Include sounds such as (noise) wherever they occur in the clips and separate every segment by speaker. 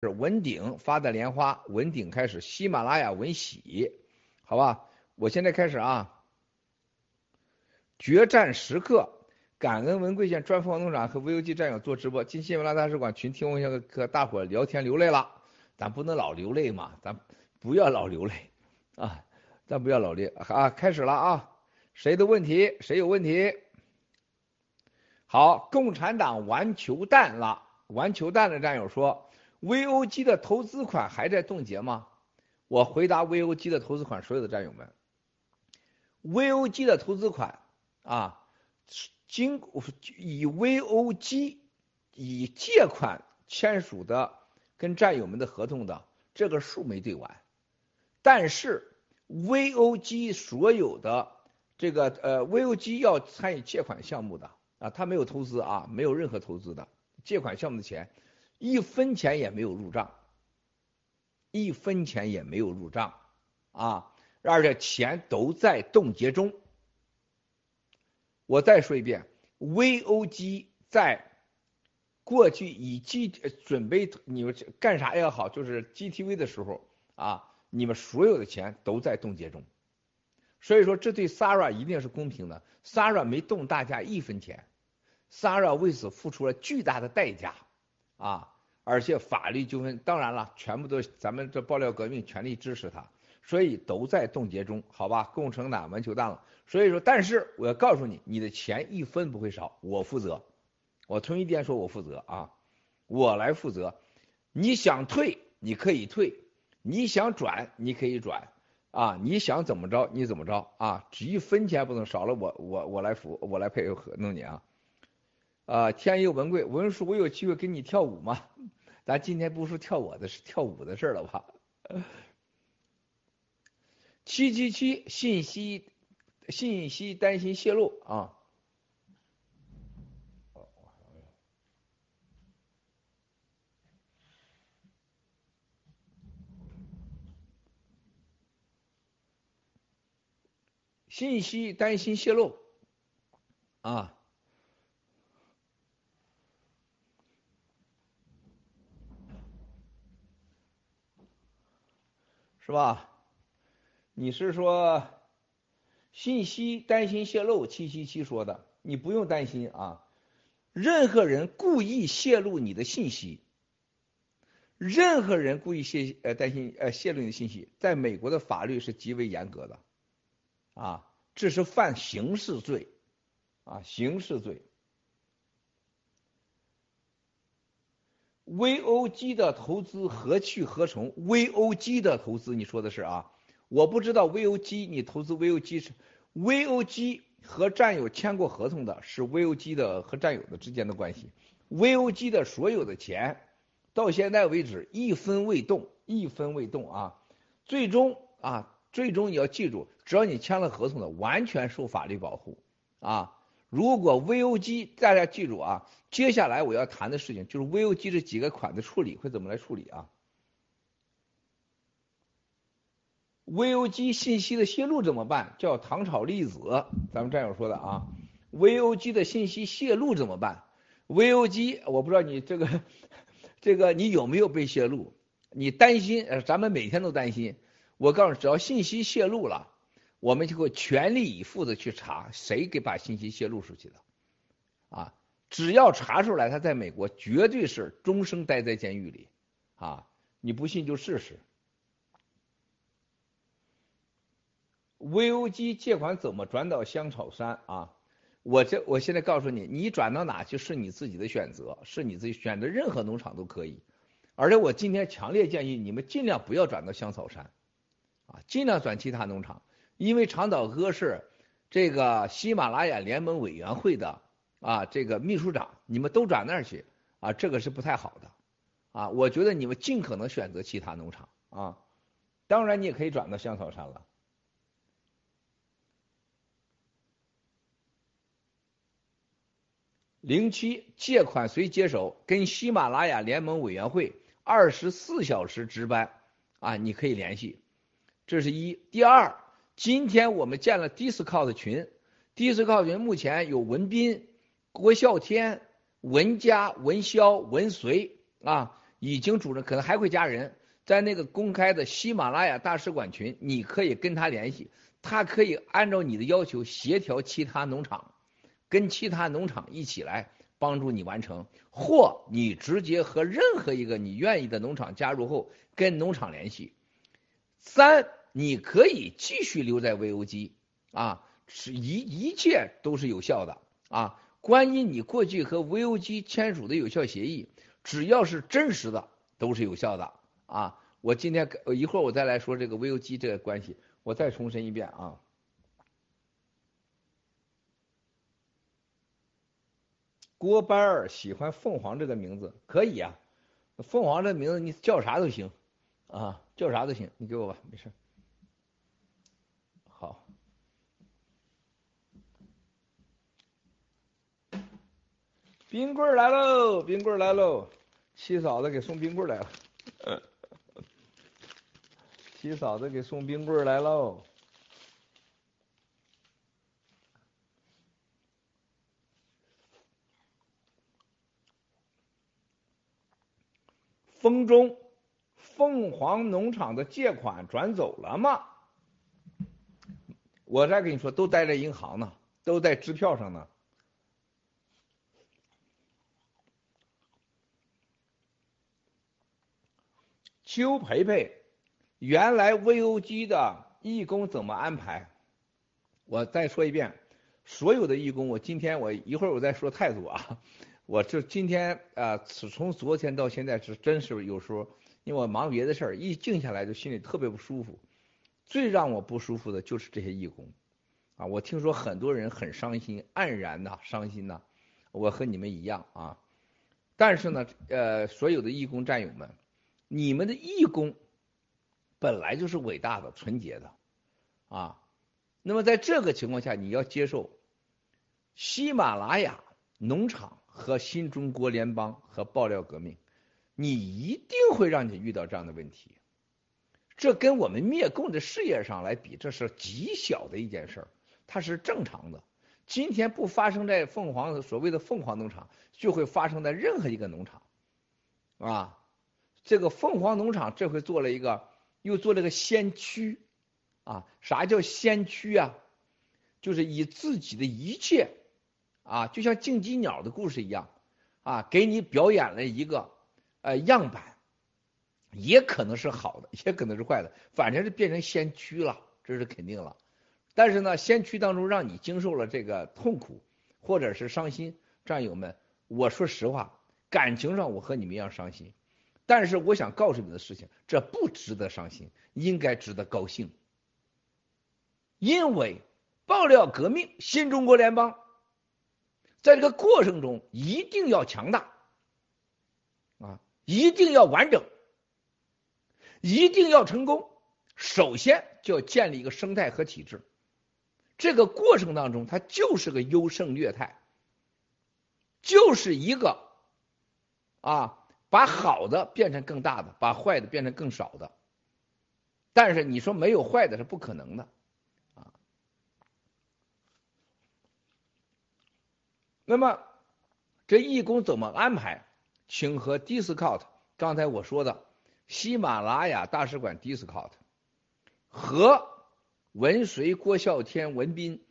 Speaker 1: 是文鼎发的莲花，文鼎开始，喜马拉雅文喜，好吧，我现在开始啊。决战时刻，感恩文贵县专访农场和 VOG 战友做直播，进新闻拉大使馆群听我和和大伙聊天流泪了，咱不能老流泪嘛，咱不要老流泪啊，咱不要老流啊，开始了啊，谁的问题？谁有问题？好，共产党玩球弹了，玩球弹的战友说，VOG 的投资款还在冻结吗？我回答 VOG 的投资款，所有的战友们，VOG 的投资款。啊，经以 VOG 以借款签署的跟战友们的合同的这个数没对完，但是 VOG 所有的这个呃 VOG 要参与借款项目的啊，他没有投资啊，没有任何投资的借款项目的钱，一分钱也没有入账，一分钱也没有入账啊，而且钱都在冻结中。我再说一遍，VOG 在过去以 G 准备你们干啥也好，就是 GTV 的时候啊，你们所有的钱都在冻结中，所以说这对 Sara 一定是公平的，Sara 没动大家一分钱，Sara 为此付出了巨大的代价啊，而且法律纠纷当然了，全部都咱们这爆料革命全力支持他。所以都在冻结中，好吧？共产党完球蛋了。所以说，但是我要告诉你，你的钱一分不会少，我负责。我同一店说，我负责啊，我来负责。你想退，你可以退；你想转，你可以转啊。你想怎么着，你怎么着啊？只一分钱不能少了，我我我来付，我来配合弄你啊。啊，天佑文贵，文叔，我有机会跟你跳舞吗？咱今天不是跳我的，跳舞的事了吧？七七七信息信息担心泄露啊，信息担心泄露啊，是吧？你是说信息担心泄露？七七七说的，你不用担心啊。任何人故意泄露你的信息，任何人故意泄呃担心呃泄露你的信息，在美国的法律是极为严格的啊，这是犯刑事罪啊，刑事罪。VOG 的投资何去何从？VOG 的投资，你说的是啊？我不知道 VOG 你投资 VOG 是 VOG 和战友签过合同的，是 VOG 的和战友的之间的关系。VOG 的所有的钱到现在为止一分未动，一分未动啊！最终啊，最终你要记住，只要你签了合同的，完全受法律保护啊！如果 VOG 大家记住啊，接下来我要谈的事情就是 VOG 这几个款的处理会怎么来处理啊？VOG 信息的泄露怎么办？叫糖炒栗子，咱们战友说的啊。VOG 的信息泄露怎么办？VOG 我不知道你这个 (laughs) 这个你有没有被泄露？你担心？呃，咱们每天都担心。我告诉你，只要信息泄露了，我们就会全力以赴的去查谁给把信息泄露出去的。啊，只要查出来他在美国，绝对是终生待在监狱里。啊，你不信就试试。VOG 借款怎么转到香草山啊？我这我现在告诉你，你转到哪去是你自己的选择，是你自己选择任何农场都可以。而且我今天强烈建议你们尽量不要转到香草山，啊，尽量转其他农场，因为长岛哥是这个喜马拉雅联盟委员会的啊这个秘书长，你们都转那儿去啊，这个是不太好的啊。我觉得你们尽可能选择其他农场啊，当然你也可以转到香草山了。零七借款谁接手？跟喜马拉雅联盟委员会二十四小时值班啊，你可以联系。这是一。第二，今天我们建了 Discord 群，Discord 群目前有文斌、郭啸天、文佳、文潇、文随啊，已经主任可能还会加人，在那个公开的喜马拉雅大使馆群，你可以跟他联系，他可以按照你的要求协调其他农场，跟其他农场一起来帮助你完成，或你直接和任何一个你愿意的农场加入后跟农场联系。三，你可以继续留在 VOG 啊，是一一切都是有效的啊。关于你过去和 VOG 签署的有效协议，只要是真实的，都是有效的啊。我今天一会儿我再来说这个 VOG 这个关系，我再重申一遍啊。郭班儿喜欢凤凰这个名字，可以啊，凤凰这名字你叫啥都行啊。叫啥都行，你给我吧，没事。冰棍来喽，冰棍来喽，七嫂子给送冰棍来了，七嫂子给送冰棍来喽。风中。凤凰农场的借款转走了吗？我再跟你说，都待在银行呢，都在支票上呢。邱培培，原来 VOG 的义工怎么安排？我再说一遍，所有的义工，我今天我一会儿我再说态度啊。我这今天啊，从昨天到现在是真是有时候。因为我忙别的事儿，一静下来就心里特别不舒服。最让我不舒服的就是这些义工，啊，我听说很多人很伤心、黯然呐、伤心呐。我和你们一样啊。但是呢，呃，所有的义工战友们，你们的义工本来就是伟大的、纯洁的，啊。那么在这个情况下，你要接受喜马拉雅农场和新中国联邦和爆料革命。你一定会让你遇到这样的问题，这跟我们灭共的事业上来比，这是极小的一件事儿，它是正常的。今天不发生在凤凰所谓的凤凰农场，就会发生在任何一个农场，啊，这个凤凰农场这回做了一个，又做了个先驱，啊，啥叫先驱啊？就是以自己的一切，啊，就像竞技鸟的故事一样，啊，给你表演了一个。呃，样板也可能是好的，(laughs) 也可能是坏的，反正是变成先驱了，这是肯定了。但是呢，先驱当中让你经受了这个痛苦或者是伤心，战友们，我说实话，感情上我和你们一样伤心。但是我想告诉你的事情，这不值得伤心，应该值得高兴，因为爆料革命，新中国联邦，在这个过程中一定要强大。啊一定要完整，一定要成功。首先就要建立一个生态和体制，这个过程当中，它就是个优胜劣汰，就是一个啊，把好的变成更大的，把坏的变成更少的。但是你说没有坏的是不可能的啊。那么这义工怎么安排？请和 Discount，刚才我说的喜马拉雅大使馆 Discount 和文随、郭啸天、文斌、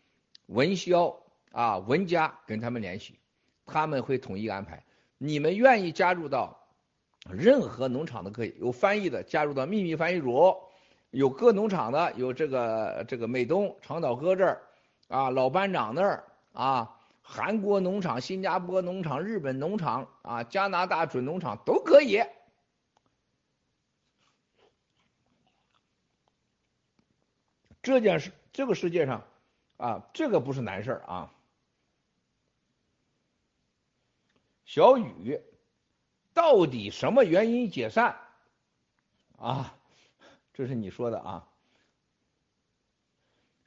Speaker 1: 文潇啊、文佳跟他们联系，他们会统一安排。你们愿意加入到任何农场都可以，有翻译的加入到秘密翻译组，有各农场的，有这个这个美东长岛哥这儿啊，老班长那儿啊。韩国农场、新加坡农场、日本农场啊，加拿大准农场都可以。这件事，这个世界上啊，这个不是难事儿啊。小雨，到底什么原因解散？啊，这是你说的啊。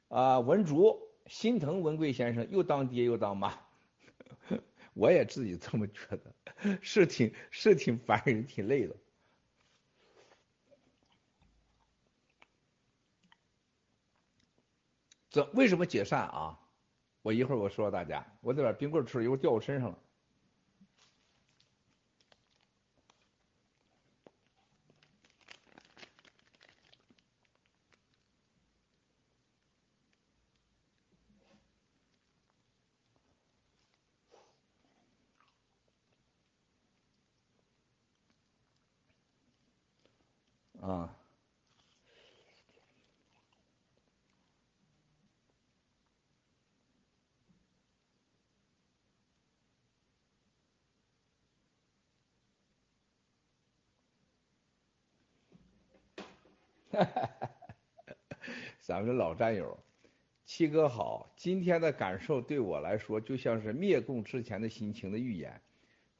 Speaker 1: 啊，文竹。心疼文贵先生又当爹又当妈，(laughs) 我也自己这么觉得，是挺是挺烦人，挺累的。这为什么解散啊？我一会儿我说大家，我得把冰棍吃了，一会儿掉我身上了。啊。哈哈哈，咱们老战友，七哥好，今天的感受对我来说就像是灭共之前的心情的预言，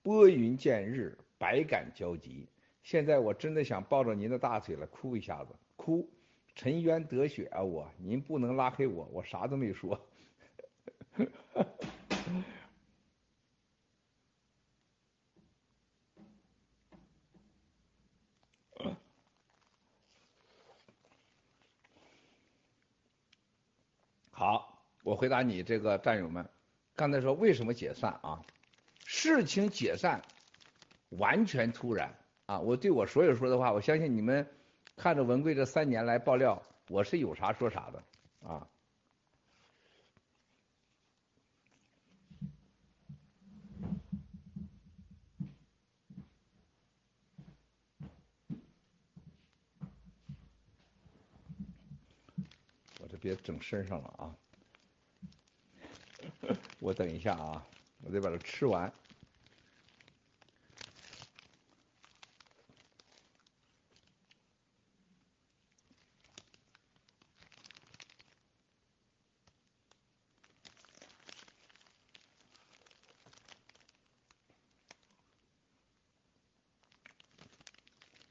Speaker 1: 拨云见日，百感交集。现在我真的想抱着您的大腿了，哭一下子，哭，沉冤得雪啊！我，您不能拉黑我，我啥都没说。(laughs) 好，我回答你这个战友们，刚才说为什么解散啊？事情解散完全突然啊！我对我所有说的话，我相信你们看着文贵这三年来爆料，我是有啥说啥的啊。别整身上了啊！我等一下啊，我得把它吃完。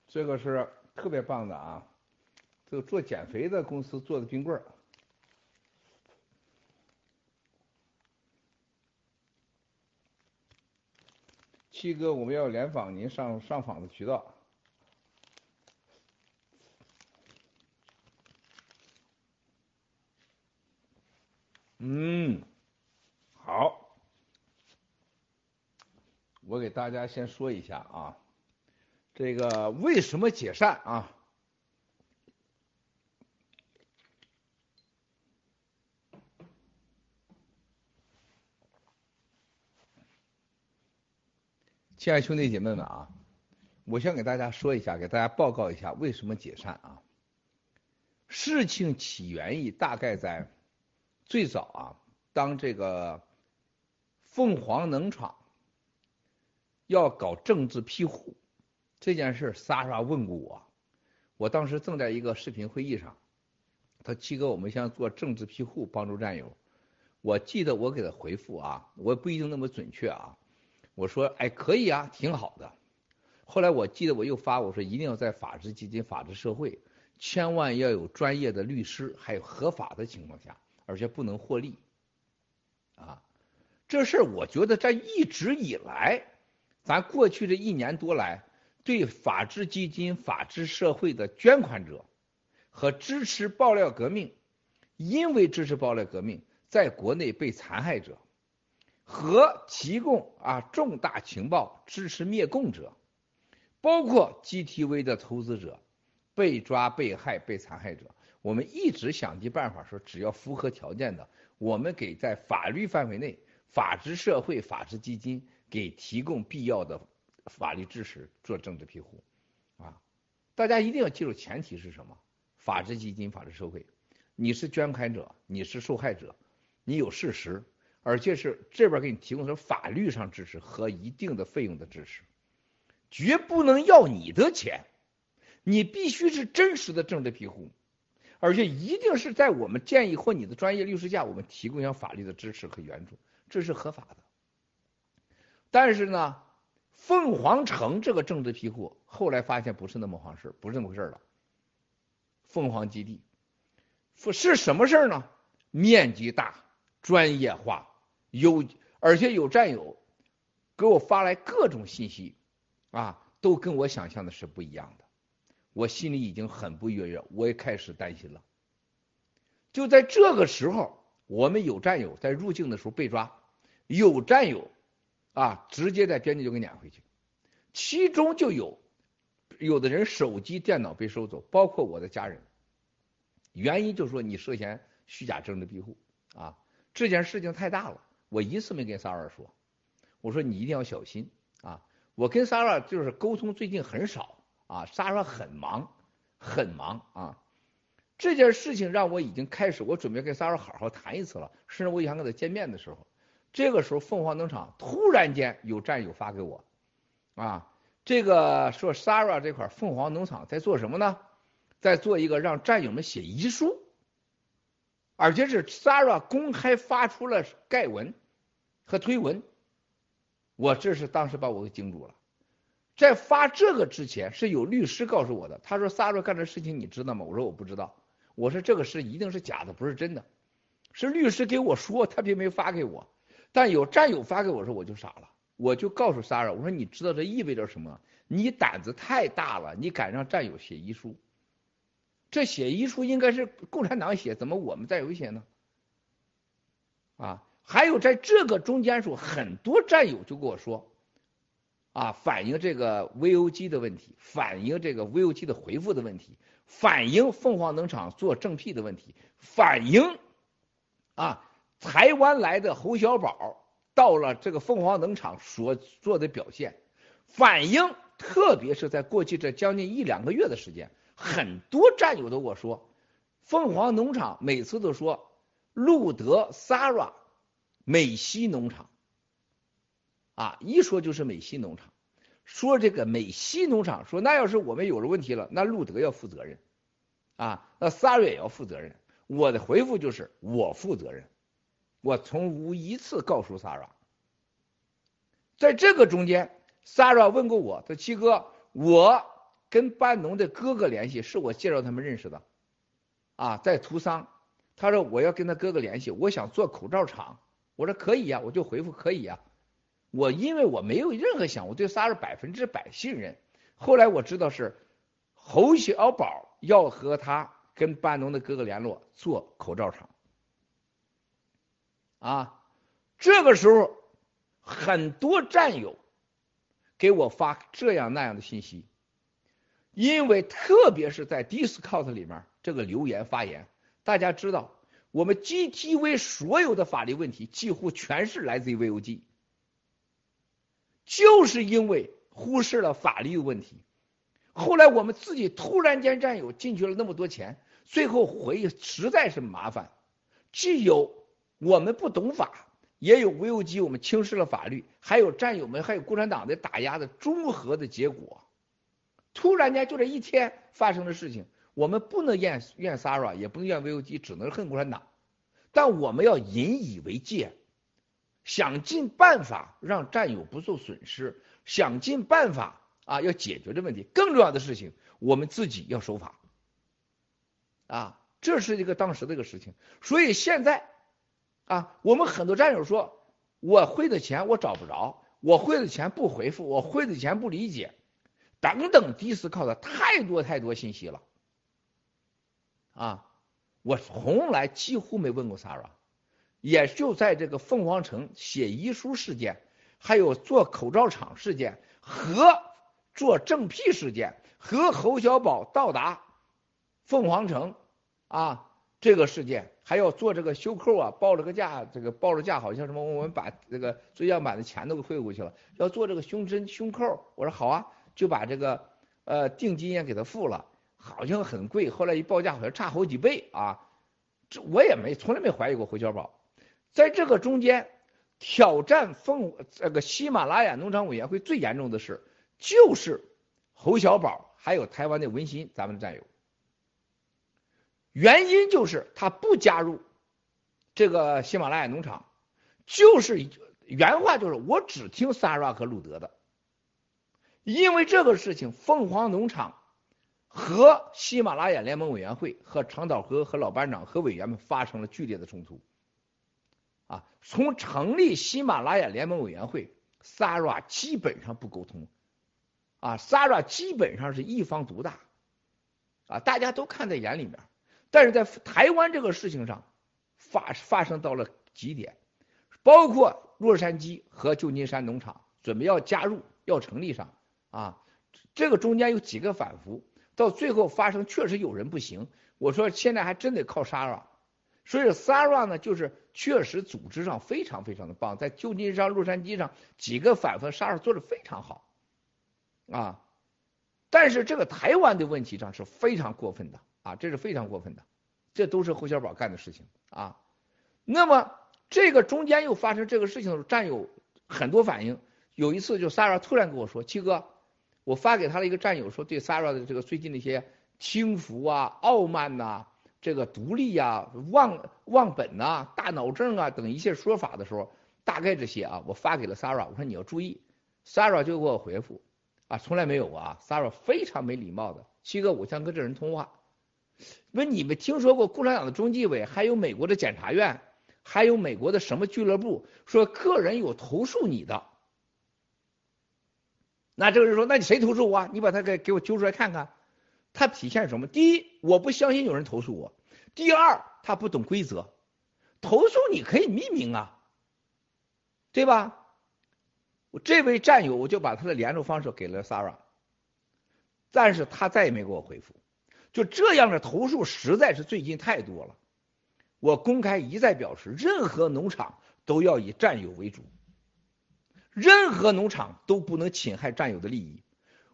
Speaker 1: 这个是特别棒的啊！这个做减肥的公司做的冰棍儿。七哥，我们要联访您上上访的渠道。嗯，好，我给大家先说一下啊，这个为什么解散啊？亲爱兄弟姐妹们啊，我先给大家说一下，给大家报告一下为什么解散啊？事情起源于大概在最早啊，当这个凤凰能厂要搞政治庇护这件事，莎莎问过我，我当时正在一个视频会议上，他七哥，我们想做政治庇护，帮助战友。我记得我给他回复啊，我不一定那么准确啊。我说，哎，可以啊，挺好的。后来我记得我又发，我说一定要在法治基金、法治社会，千万要有专业的律师，还有合法的情况下，而且不能获利。啊，这事儿我觉得在一直以来，咱过去这一年多来，对法治基金、法治社会的捐款者和支持爆料革命，因为支持爆料革命，在国内被残害者。和提供啊重大情报支持灭共者，包括 GTV 的投资者被抓被害被残害者，我们一直想尽办法说，只要符合条件的，我们给在法律范围内，法治社会法治基金给提供必要的法律支持，做政治庇护，啊，大家一定要记住前提是什么？法治基金法治社会，你是捐款者，你是受害者，你有事实。而且是这边给你提供的法律上支持和一定的费用的支持，绝不能要你的钱，你必须是真实的政治庇护，而且一定是在我们建议或你的专业律师下，我们提供一下法律的支持和援助，这是合法的。但是呢，凤凰城这个政治庇护后来发现不是那么回事，不是那么回事了。凤凰基地是什么事呢？面积大。专业化有，而且有战友给我发来各种信息，啊，都跟我想象的是不一样的。我心里已经很不悦悦，我也开始担心了。就在这个时候，我们有战友在入境的时候被抓，有战友啊直接在边境就给撵回去，其中就有有的人手机电脑被收走，包括我的家人。原因就是说你涉嫌虚假政治庇护啊。这件事情太大了，我一次没跟萨尔说，我说你一定要小心啊！我跟萨尔就是沟通最近很少啊，萨尔很忙，很忙啊。这件事情让我已经开始，我准备跟 Sara 好好谈一次了，甚至我想跟他见面的时候，这个时候凤凰农场突然间有战友发给我，啊，这个说 Sarah 这块凤凰农场在做什么呢？在做一个让战友们写遗书，而且是 Sarah 公开发出了盖文和推文，我这是当时把我给惊住了。在发这个之前，是有律师告诉我的，他说 Sarah 干的事情你知道吗？我说我不知道。我说这个事一定是假的，不是真的，是律师给我说，他并没发给我，但有战友发给我说，我就傻了，我就告诉 Sarah，我说你知道这意味着什么？你胆子太大了，你敢让战友写遗书？这写遗书应该是共产党写，怎么我们战友写呢？啊，还有在这个中间时候，很多战友就跟我说，啊，反映这个 VOG 的问题，反映这个 VOG 的回复的问题。反映凤凰农场做正屁的问题，反映啊台湾来的侯小宝到了这个凤凰农场所做的表现，反映特别是在过去这将近一两个月的时间，很多战友都跟我说，凤凰农场每次都说路德 Sara 美西农场，啊一说就是美西农场。说这个美西农场，说那要是我们有了问题了，那路德要负责任，啊，那萨瑞也要负责任。我的回复就是我负责任，我从无一次告诉萨拉。在这个中间，萨拉问过我，他七哥，我跟班农的哥哥联系，是我介绍他们认识的，啊，在图桑，他说我要跟他哥哥联系，我想做口罩厂，我说可以呀，我就回复可以呀。我因为我没有任何想，我对萨尔百分之百信任。后来我知道是侯小宝要和他跟班农的哥哥联络做口罩厂，啊，这个时候很多战友给我发这样那样的信息，因为特别是在 Discord 里面这个留言发言，大家知道我们 GTV 所有的法律问题几乎全是来自于 VOG。就是因为忽视了法律问题，后来我们自己突然间战友进去了那么多钱，最后回实在是麻烦。既有我们不懂法，也有无有机我们轻视了法律，还有战友们还有共产党的打压的综合的结果。突然间就这一天发生的事情，我们不能怨怨 Sara，也不能怨 VOG，只能恨共产党。但我们要引以为戒。想尽办法让战友不受损失，想尽办法啊要解决这问题。更重要的事情，我们自己要守法啊，这是一个当时的一个事情。所以现在啊，我们很多战友说，我汇的钱我找不着，我汇的钱不回复，我汇的钱不理解，等等，迪斯靠的太多太多信息了啊，我从来几乎没问过 Sara。也就在这个凤凰城写遗书事件，还有做口罩厂事件和做正屁事件，和侯小宝到达凤凰城啊这个事件，还要做这个袖扣啊，报了个价，这个报了价好像什么，我们把这个最样版的钱都给汇过去了，要做这个胸针胸扣，我说好啊，就把这个呃定金也给他付了，好像很贵，后来一报价好像差好几倍啊，这我也没从来没怀疑过侯小宝。在这个中间，挑战凤这个喜马拉雅农场委员会最严重的事，就是侯小宝还有台湾的文心，咱们的战友。原因就是他不加入这个喜马拉雅农场，就是原话就是我只听 Sara 和路德的。因为这个事情，凤凰农场和喜马拉雅联盟委员会和长岛哥和老班长和委员们发生了剧烈的冲突。啊，从成立喜马拉雅联盟委员会，Sara 基本上不沟通，啊，Sara 基本上是一方独大，啊，大家都看在眼里面，但是在台湾这个事情上发发生到了极点，包括洛杉矶和旧金山农场准备要加入要成立上，啊，这个中间有几个反复，到最后发生确实有人不行，我说现在还真得靠 Sara。所以 Sara 呢，就是确实组织上非常非常的棒，在旧金山、洛杉矶上几个反复，Sara 做的非常好，啊，但是这个台湾的问题上是非常过分的啊，这是非常过分的，这都是侯小宝干的事情啊。那么这个中间又发生这个事情的时候，战友很多反应。有一次就 Sara 突然跟我说：“七哥，我发给他的一个战友说，对 Sarah 的这个最近的一些轻浮啊、傲慢呐、这个独立呀、忘忘本呐、大脑症啊等一些说法的时候，大概这些啊，我发给了 Sarah，我说你要注意。Sarah 就给我回复。”啊，从来没有啊，Sarah 非常没礼貌的。七哥，我想跟这人通话。问，你们听说过共产党的中纪委，还有美国的检察院，还有美国的什么俱乐部，说个人有投诉你的？那这个人说，那你谁投诉我啊？你把他给给我揪出来看看。他体现什么？第一，我不相信有人投诉我；第二，他不懂规则。投诉你可以匿名啊，对吧？我这位战友，我就把他的联络方式给了 Sara，但是他再也没给我回复。就这样的投诉实在是最近太多了。我公开一再表示，任何农场都要以战友为主，任何农场都不能侵害战友的利益。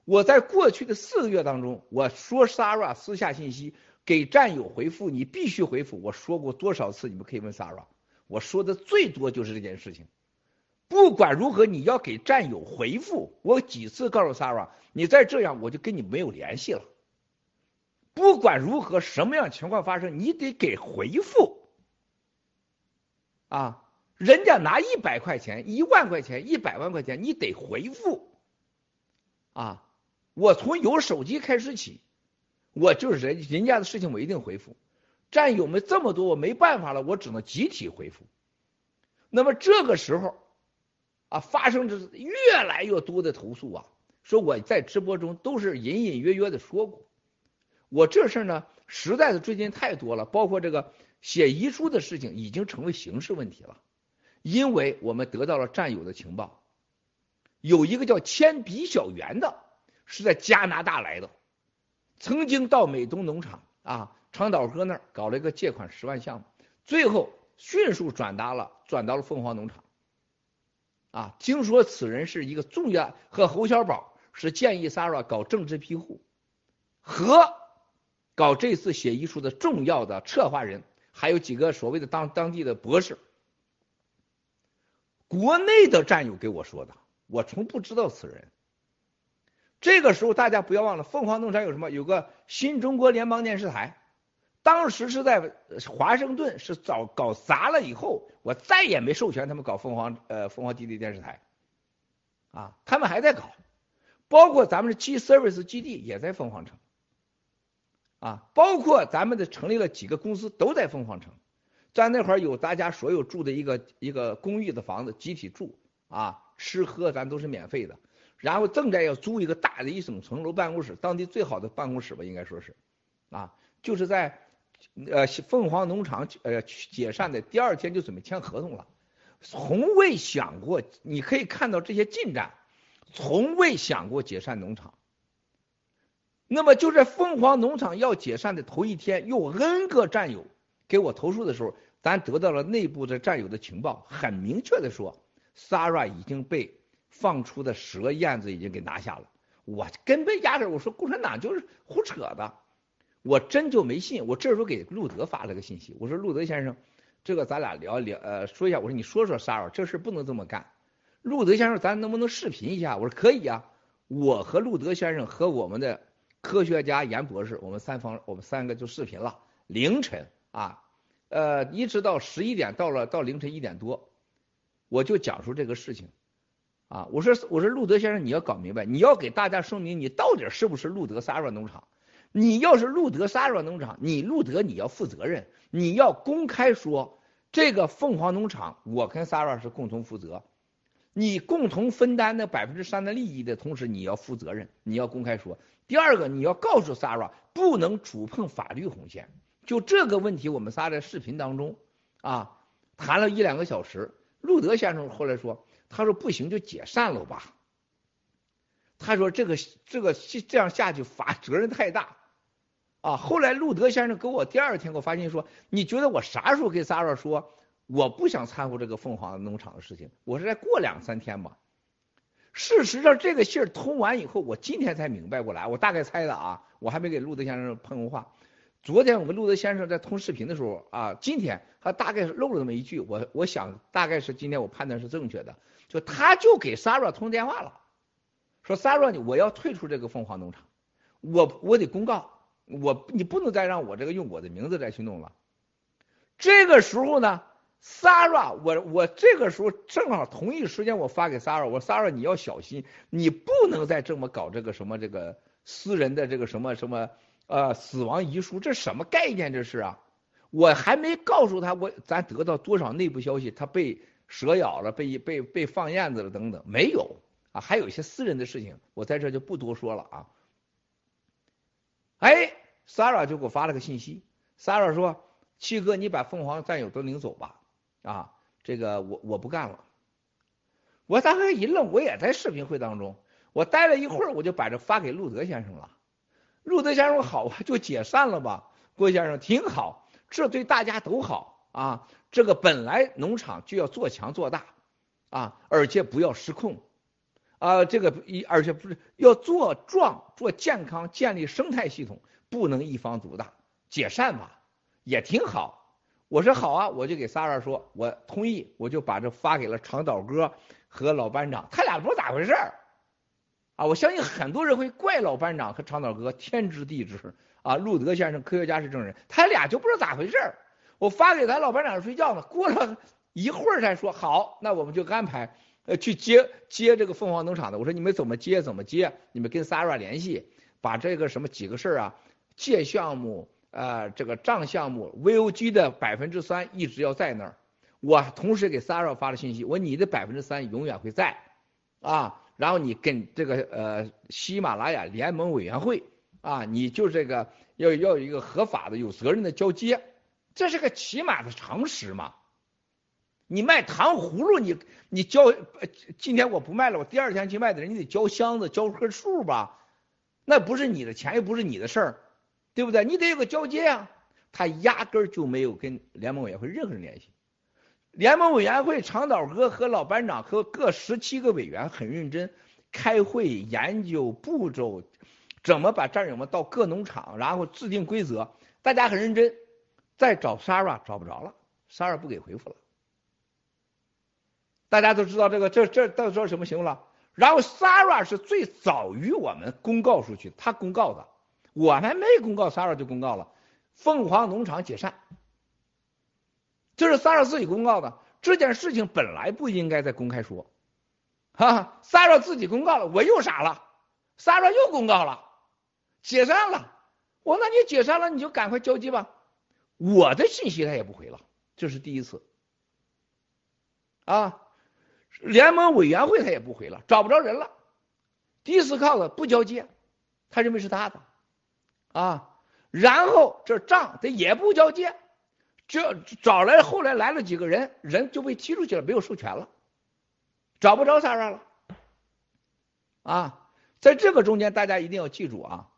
Speaker 1: 我在过去的四个月当中，我说 Sarah 私下信息给战友回复，你必须回复。我说过多少次？你们可以问 Sarah，我说的最多就是这件事情。不管如何，你要给战友回复。我几次告诉 Sarah，你再这样，我就跟你没有联系了。不管如何，什么样情况发生，你得给回复。啊，人家拿一百块钱、一万块钱、一百万块钱，你得回复。啊，我从有手机开始起，我就是人人家的事情，我一定回复。战友们这么多，我没办法了，我只能集体回复。那么这个时候。啊，发生着越来越多的投诉啊，说我在直播中都是隐隐约约的说过，我这事儿呢，实在是最近太多了，包括这个写遗书的事情已经成为刑事问题了，因为我们得到了战友的情报，有一个叫铅笔小圆的，是在加拿大来的，曾经到美东农场啊长岛哥那儿搞了一个借款十万项目，最后迅速转达了转到了凤凰农场。啊，听说此人是一个重要和侯小宝是建议 s a r a 搞政治庇护，和搞这次写遗书的重要的策划人，还有几个所谓的当当地的博士。国内的战友给我说的，我从不知道此人。这个时候大家不要忘了，凤凰农场有什么？有个新中国联邦电视台。当时是在华盛顿，是早搞砸了以后，我再也没授权他们搞凤凰呃凤凰基地电视台，啊，他们还在搞，包括咱们的 G Service 基地也在凤凰城，啊，包括咱们的成立了几个公司都在凤凰城，在那会儿有大家所有住的一个一个公寓的房子，集体住，啊，吃喝咱都是免费的，然后正在要租一个大的一整层楼办公室，当地最好的办公室吧，应该说是，啊，就是在。呃，凤凰农场呃解散的第二天就准备签合同了，从未想过，你可以看到这些进展，从未想过解散农场。那么就在凤凰农场要解散的头一天，有 N 个战友给我投诉的时候，咱得到了内部的战友的情报，很明确的说，Sara 已经被放出的蛇燕子已经给拿下了。我根本压根我说共产党就是胡扯的。我真就没信，我这时候给路德发了个信息，我说路德先生，这个咱俩聊聊，呃，说一下，我说你说说 Sara，这事不能这么干。路德先生，咱能不能视频一下？我说可以啊，我和路德先生和我们的科学家严博士，我们三方，我们三个就视频了，凌晨啊，呃，一直到十一点，到了到凌晨一点多，我就讲述这个事情，啊，我说我说路德先生，你要搞明白，你要给大家说明你到底是不是路德 Sarah 农场。你要是路德 Sarah 农场，你路德你要负责任，你要公开说这个凤凰农场，我跟 Sarah 是共同负责，你共同分担那百分之三的利益的同时，你要负责任，你要公开说。第二个，你要告诉 Sara 不能触碰法律红线。就这个问题，我们仨在视频当中啊谈了一两个小时。路德先生后来说，他说不行就解散了吧。他说这个这个这样下去法责任太大。啊，后来路德先生给我第二天给我发信息说，你觉得我啥时候跟 Sarah 说我不想掺和这个凤凰农场的事情？我是再过两三天吧。事实上，这个信儿通完以后，我今天才明白过来，我大概猜的啊，我还没给路德先生碰过话。昨天我跟路德先生在通视频的时候啊，今天他大概是漏了那么一句，我我想大概是今天我判断是正确的，就他就给 s a r a 通电话了，说 Sarah 我要退出这个凤凰农场，我我得公告，我你不能再让我这个用我的名字再去弄了。这个时候呢。s a r a 我我这个时候正好同一时间，我发给 s a r a 我说 s a r a 你要小心，你不能再这么搞这个什么这个私人的这个什么什么呃死亡遗书，这什么概念这是啊？我还没告诉他我咱得到多少内部消息，他被蛇咬了，被被被放燕子了等等，没有啊，还有一些私人的事情，我在这就不多说了啊。哎，Sarah 就给我发了个信息，Sarah 说七哥你把凤凰战友都领走吧。啊，这个我我不干了。我当时一愣，我也在视频会当中，我待了一会儿，我就把这发给路德先生了。路德先生好啊，就解散了吧。郭先生挺好，这对大家都好啊。这个本来农场就要做强做大啊，而且不要失控啊。这个一而且不是要做壮做健康，建立生态系统，不能一方独大。解散吧，也挺好。我说好啊，我就给 Sarah 说，我同意，我就把这发给了长岛哥和老班长，他俩不知道咋回事儿啊！我相信很多人会怪老班长和长岛哥天知地知啊。路德先生科学家是证人，他俩就不知道咋回事儿。我发给咱老班长睡觉呢，过了一会儿才说好，那我们就安排呃去接接这个凤凰农场的。我说你们怎么接怎么接，你们跟 s a r a 联系，把这个什么几个事儿啊，借项目。呃，这个账项目 VOG 的百分之三一直要在那儿。我同时给 s a r a 发了信息，我你的百分之三永远会在啊。然后你跟这个呃喜马拉雅联盟委员会啊，你就这个要要有一个合法的、有责任的交接，这是个起码的常识嘛。你卖糖葫芦，你你交今天我不卖了，我第二天去卖的人，你得交箱子、交棵数吧？那不是你的钱，又不是你的事儿。对不对？你得有个交接啊！他压根儿就没有跟联盟委员会任何人联系。联盟委员会长岛哥和老班长和各十七个委员很认真开会研究步骤，怎么把战友们到各农场，然后制定规则。大家很认真。再找 s a r a 找不着了 s a r a 不给回复了。大家都知道这个，这这到时候什么情况了？然后 s a r a 是最早于我们公告出去，他公告的。我还没公告 s a r a 就公告了，凤凰农场解散，这是骚扰自己公告的。这件事情本来不应该在公开说，哈，Sarah 自己公告了，我又傻了骚扰又公告了，解散了。我那你解散了，你就赶快交接吧。我的信息他也不回了，这是第一次。啊，联盟委员会他也不回了，找不着人了。第一次靠的不交接，他认为是他的。啊，然后这账他也不交接，这找来后来来了几个人，人就被踢出去了，没有授权了，找不着 Sarah 了。啊，在这个中间，大家一定要记住啊，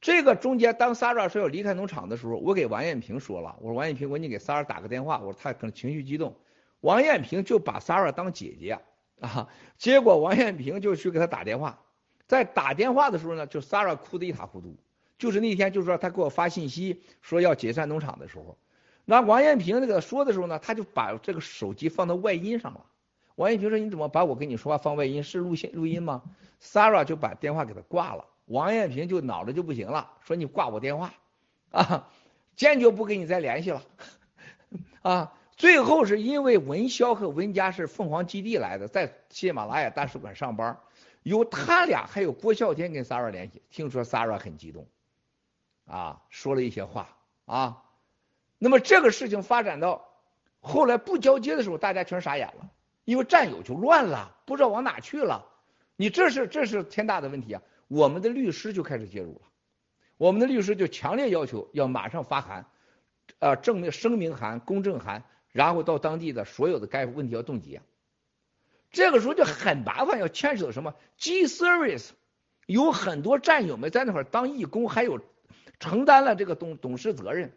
Speaker 1: 这个中间当 Sarah 说要离开农场的时候，我给王艳平说了，我说王艳平，我你给 Sarah 打个电话，我说他可能情绪激动，王艳平就把 Sarah 当姐姐啊，结果王艳平就去给他打电话，在打电话的时候呢，就 Sarah 哭得一塌糊涂。就是那天，就是说他给我发信息说要解散农场的时候，那王艳平那个说的时候呢，他就把这个手机放到外音上了。王艳平说：“你怎么把我跟你说话放外音？是录音录音吗？”Sarah 就把电话给他挂了。王艳平就脑子就不行了，说：“你挂我电话啊，坚决不跟你再联系了。”啊，最后是因为文潇和文佳是凤凰基地来的，在喜马拉雅大使馆上班，由他俩还有郭啸天跟 Sarah 联系，听说 Sarah 很激动。啊，说了一些话啊，那么这个事情发展到后来不交接的时候，大家全傻眼了，因为战友就乱了，不知道往哪去了。你这是这是天大的问题啊！我们的律师就开始介入了，我们的律师就强烈要求要马上发函，呃，证明声明函、公证函，然后到当地的所有的该问题要冻结。这个时候就很麻烦，要牵扯什么 G Service，有很多战友们在那块当义工，还有。承担了这个董董事责任，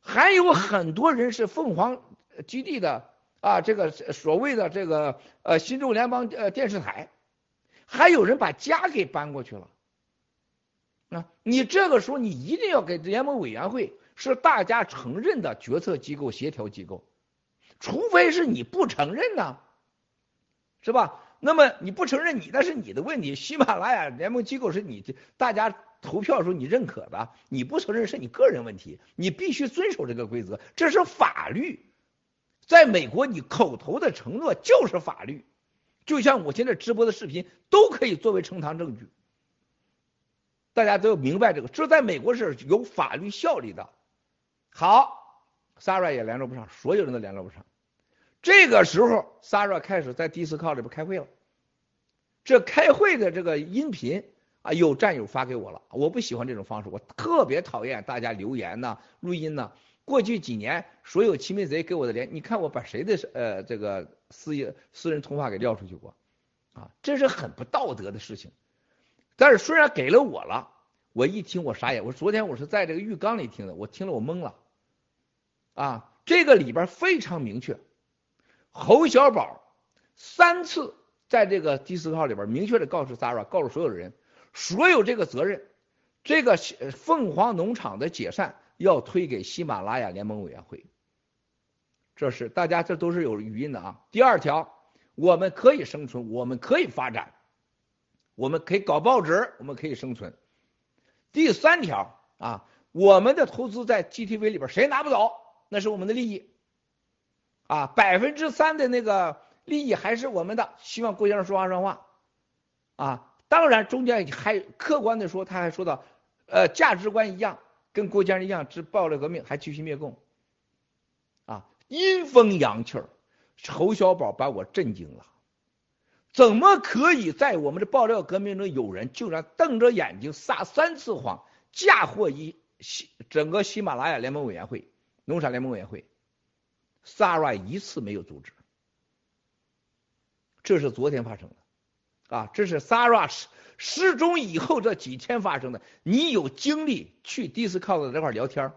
Speaker 1: 还有很多人是凤凰基地的啊，这个所谓的这个呃新中联邦呃电视台还有人把家给搬过去了。啊，你这个时候你一定要给联盟委员会是大家承认的决策机构、协调机构，除非是你不承认呢，是吧？那么你不承认你那是你的问题。喜马拉雅联盟机构是你大家投票的时候你认可的，你不承认是你个人问题，你必须遵守这个规则，这是法律。在美国，你口头的承诺就是法律，就像我现在直播的视频都可以作为呈堂证据。大家都要明白这个，这在美国是有法律效力的。好，Sarah 也联络不上，所有人都联络不上。这个时候，Sarah 开始在 Discord 里边开会了。这开会的这个音频啊，有战友发给我了。我不喜欢这种方式，我特别讨厌大家留言呢、录音呢。过去几年，所有亲密贼给我的连，你看我把谁的呃这个私私人通话给撂出去过啊？这是很不道德的事情。但是虽然给了我了，我一听我傻眼。我昨天我是在这个浴缸里听的，我听了我懵了。啊，这个里边非常明确，侯小宝三次在这个第四号里边明确的告诉 Zara，告诉所有的人，所有这个责任，这个凤凰农场的解散要推给喜马拉雅联盟委员会。这是大家这都是有语音的啊。第二条，我们可以生存，我们可以发展。我们可以搞报纸，我们可以生存。第三条啊，我们的投资在 GTV 里边谁拿不走？那是我们的利益啊，百分之三的那个利益还是我们的。希望郭先生说话算话啊。当然中间还客观的说，他还说到，呃，价值观一样，跟郭先生一样，只暴力革命，还继续灭共啊，阴风阳气儿。侯小宝把我震惊了。怎么可以在我们的爆料革命中有人竟然瞪着眼睛撒三次谎，嫁祸一喜整个喜马拉雅联盟委员会、农场联盟委员会，Sara 一次没有阻止，这是昨天发生的，啊，这是 Sarah 失踪以后这几天发生的。你有精力去 Discord 这块聊天，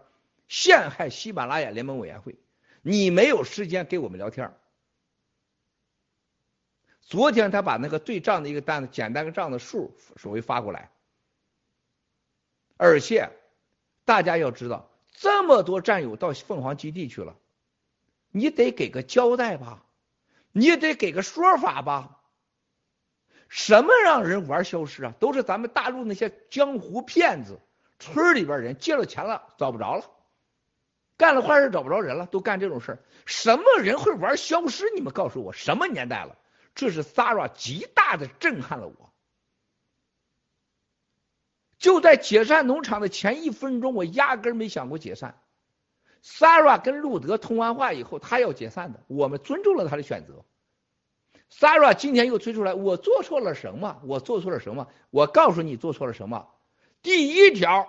Speaker 1: 陷害喜马拉雅联盟委员会，你没有时间给我们聊天。昨天他把那个对账的一个单子，简单个账的数稍微发过来，而且大家要知道，这么多战友到凤凰基地去了，你得给个交代吧，你也得给个说法吧。什么让人玩消失啊？都是咱们大陆那些江湖骗子，村里边人借了钱了找不着了，干了坏事找不着人了，都干这种事。什么人会玩消失？你们告诉我，什么年代了？这是 s a r a 极大的震撼了我。就在解散农场的前一分钟，我压根没想过解散。Sarah 跟路德通完话以后，他要解散的，我们尊重了他的选择。S a r a 今天又推出来，我做错了什么？我做错了什么？我告诉你做错了什么。第一条，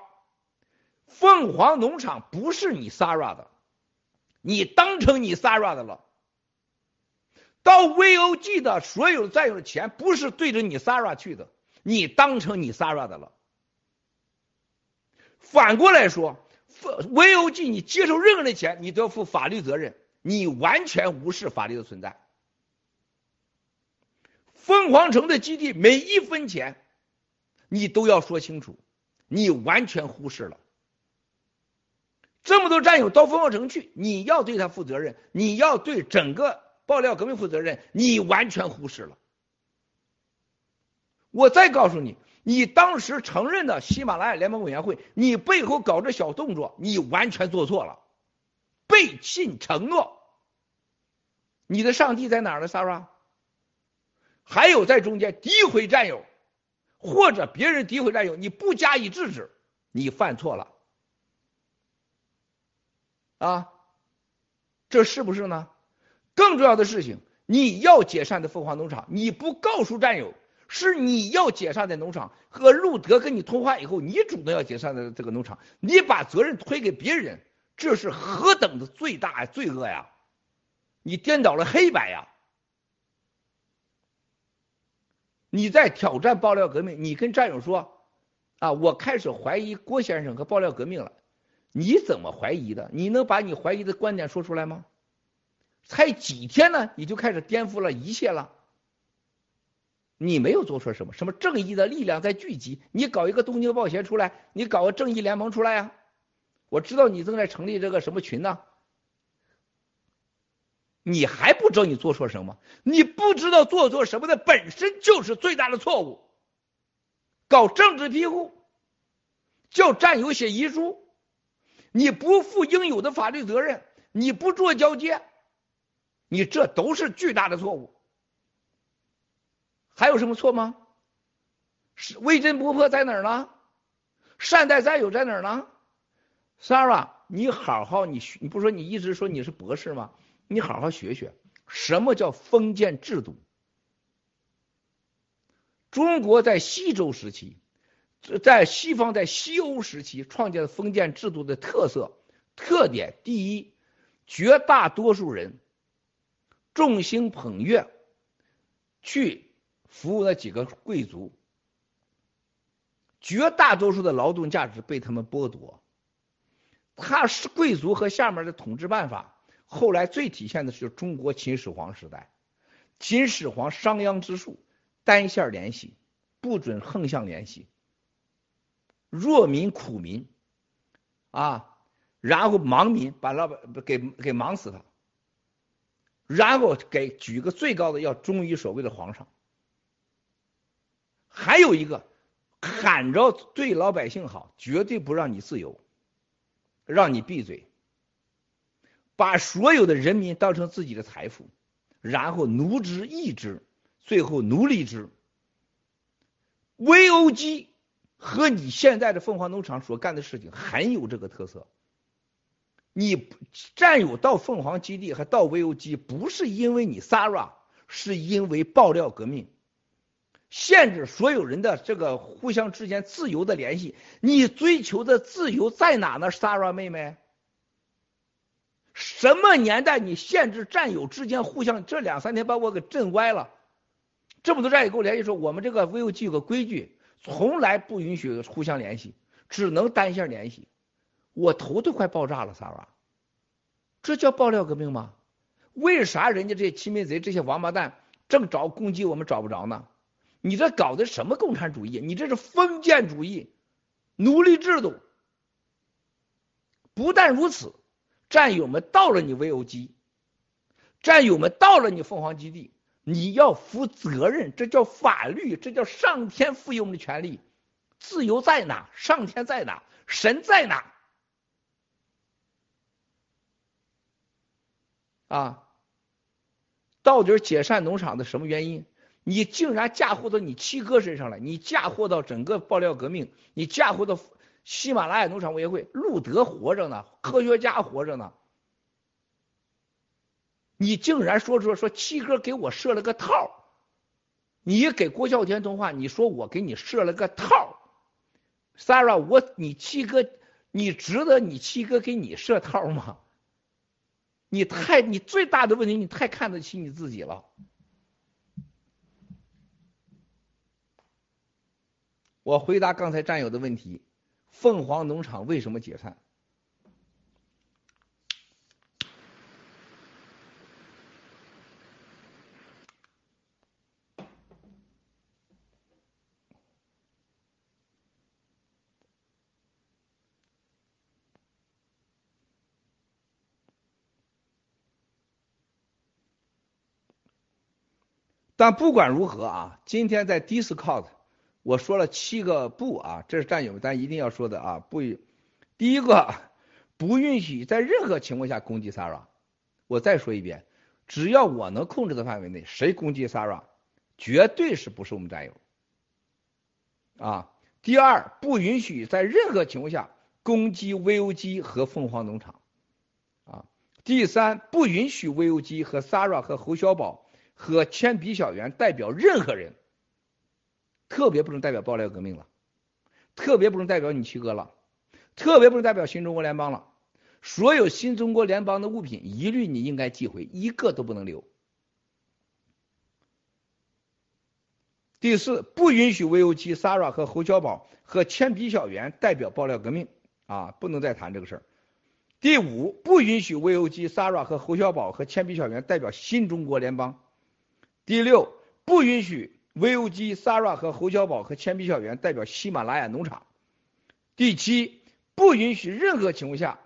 Speaker 1: 凤凰农场不是你 s a r a 的，你当成你 s a r a 的了。到 VOG 的所有战友的钱不是对着你 s a r a 去的，你当成你 s a r a 的了。反过来说，VOG 你接受任何的钱，你都要负法律责任，你完全无视法律的存在。凤凰城的基地每一分钱，你都要说清楚，你完全忽视了。这么多战友到凤凰城去，你要对他负责任，你要对整个。爆料革命负责任，你完全忽视了。我再告诉你，你当时承认的喜马拉雅联盟委员会，你背后搞这小动作，你完全做错了，背信承诺。你的上帝在哪儿呢，Sarah？还有在中间诋毁战友，或者别人诋毁战友，你不加以制止，你犯错了。啊，这是不是呢？更重要的事情，你要解散的凤凰农场，你不告诉战友，是你要解散的农场。和路德跟你通话以后，你主动要解散的这个农场，你把责任推给别人，这是何等的罪大罪恶呀！你颠倒了黑白呀！你在挑战爆料革命，你跟战友说啊，我开始怀疑郭先生和爆料革命了。你怎么怀疑的？你能把你怀疑的观点说出来吗？才几天呢，你就开始颠覆了一切了？你没有做错什么，什么正义的力量在聚集，你搞一个东京暴协出来，你搞个正义联盟出来呀？我知道你正在成立这个什么群呢？你还不知道你做错什么？你不知道做错什么的本身就是最大的错误。搞政治庇护，叫战友写遗书，你不负应有的法律责任，你不做交接，你这都是巨大的错误。还有什么错吗？是微真不破在哪儿呢？善待战友在哪儿呢？Sarah，你好好你你不说你一直说你是博士吗？你好好学学什么叫封建制度。中国在西周时期，在西方在西欧时期创建的封建制度的特色特点，第一，绝大多数人众星捧月去服务那几个贵族，绝大多数的劳动价值被他们剥夺。他是贵族和下面的统治办法。后来最体现的是中国秦始皇时代，秦始皇商鞅之术，单线联系，不准横向联系，弱民苦民，啊，然后盲民把老板给给忙死他，然后给举个最高的要忠于所谓的皇上，还有一个喊着对老百姓好，绝对不让你自由，让你闭嘴。把所有的人民当成自己的财富，然后奴之役之，最后奴隶之。VOG 和你现在的凤凰农场所干的事情很有这个特色。你战友到凤凰基地和到 VOG 不是因为你 Sarah，是因为爆料革命，限制所有人的这个互相之间自由的联系。你追求的自由在哪呢，Sara 妹妹？什么年代你限制战友之间互相？这两三天把我给震歪了。这么多战友跟我联系说，我们这个 VOG 有个规矩，从来不允许互相联系，只能单线联系。我头都快爆炸了，萨瓦。这叫爆料革命吗？为啥人家这些亲民贼、这些王八蛋正找攻击我们找不着呢？你这搞的什么共产主义？你这是封建主义、奴隶制度。不但如此。战友们到了你 VOG，战友们到了你凤凰基地，你要负责任，这叫法律，这叫上天赋予我们的权利。自由在哪？上天在哪？神在哪？啊，到底解散农场的什么原因？你竟然嫁祸到你七哥身上了，你嫁祸到整个爆料革命，你嫁祸到。喜马拉雅农场委员会，路德活着呢，科学家活着呢。你竟然说说说七哥给我设了个套，你给郭啸天通话，你说我给你设了个套，Sarah，我你七哥，你值得你七哥给你设套吗？你太你最大的问题，你太看得起你自己了。我回答刚才战友的问题。凤凰农场为什么解散？但不管如何啊，今天在 Discord。我说了七个不啊，这是战友咱一定要说的啊，不，第一个不允许在任何情况下攻击 Sara。我再说一遍，只要我能控制的范围内，谁攻击 Sara，绝对是不是我们战友啊。第二，不允许在任何情况下攻击 VOG 和凤凰农场啊。第三，不允许 VOG 和 Sara 和侯小宝和铅笔小圆代表任何人。特别不能代表爆料革命了，特别不能代表你七哥了，特别不能代表新中国联邦了。所有新中国联邦的物品一律你应该寄回，一个都不能留。第四，不允许 VOG、s a r a 和侯小宝和铅笔小圆代表爆料革命啊，不能再谈这个事儿。第五，不允许 VOG、s a r a 和侯小宝和铅笔小圆代表新中国联邦。第六，不允许。VOG、Sara 和侯小宝和铅笔小圆代表喜马拉雅农场。第七，不允许任何情况下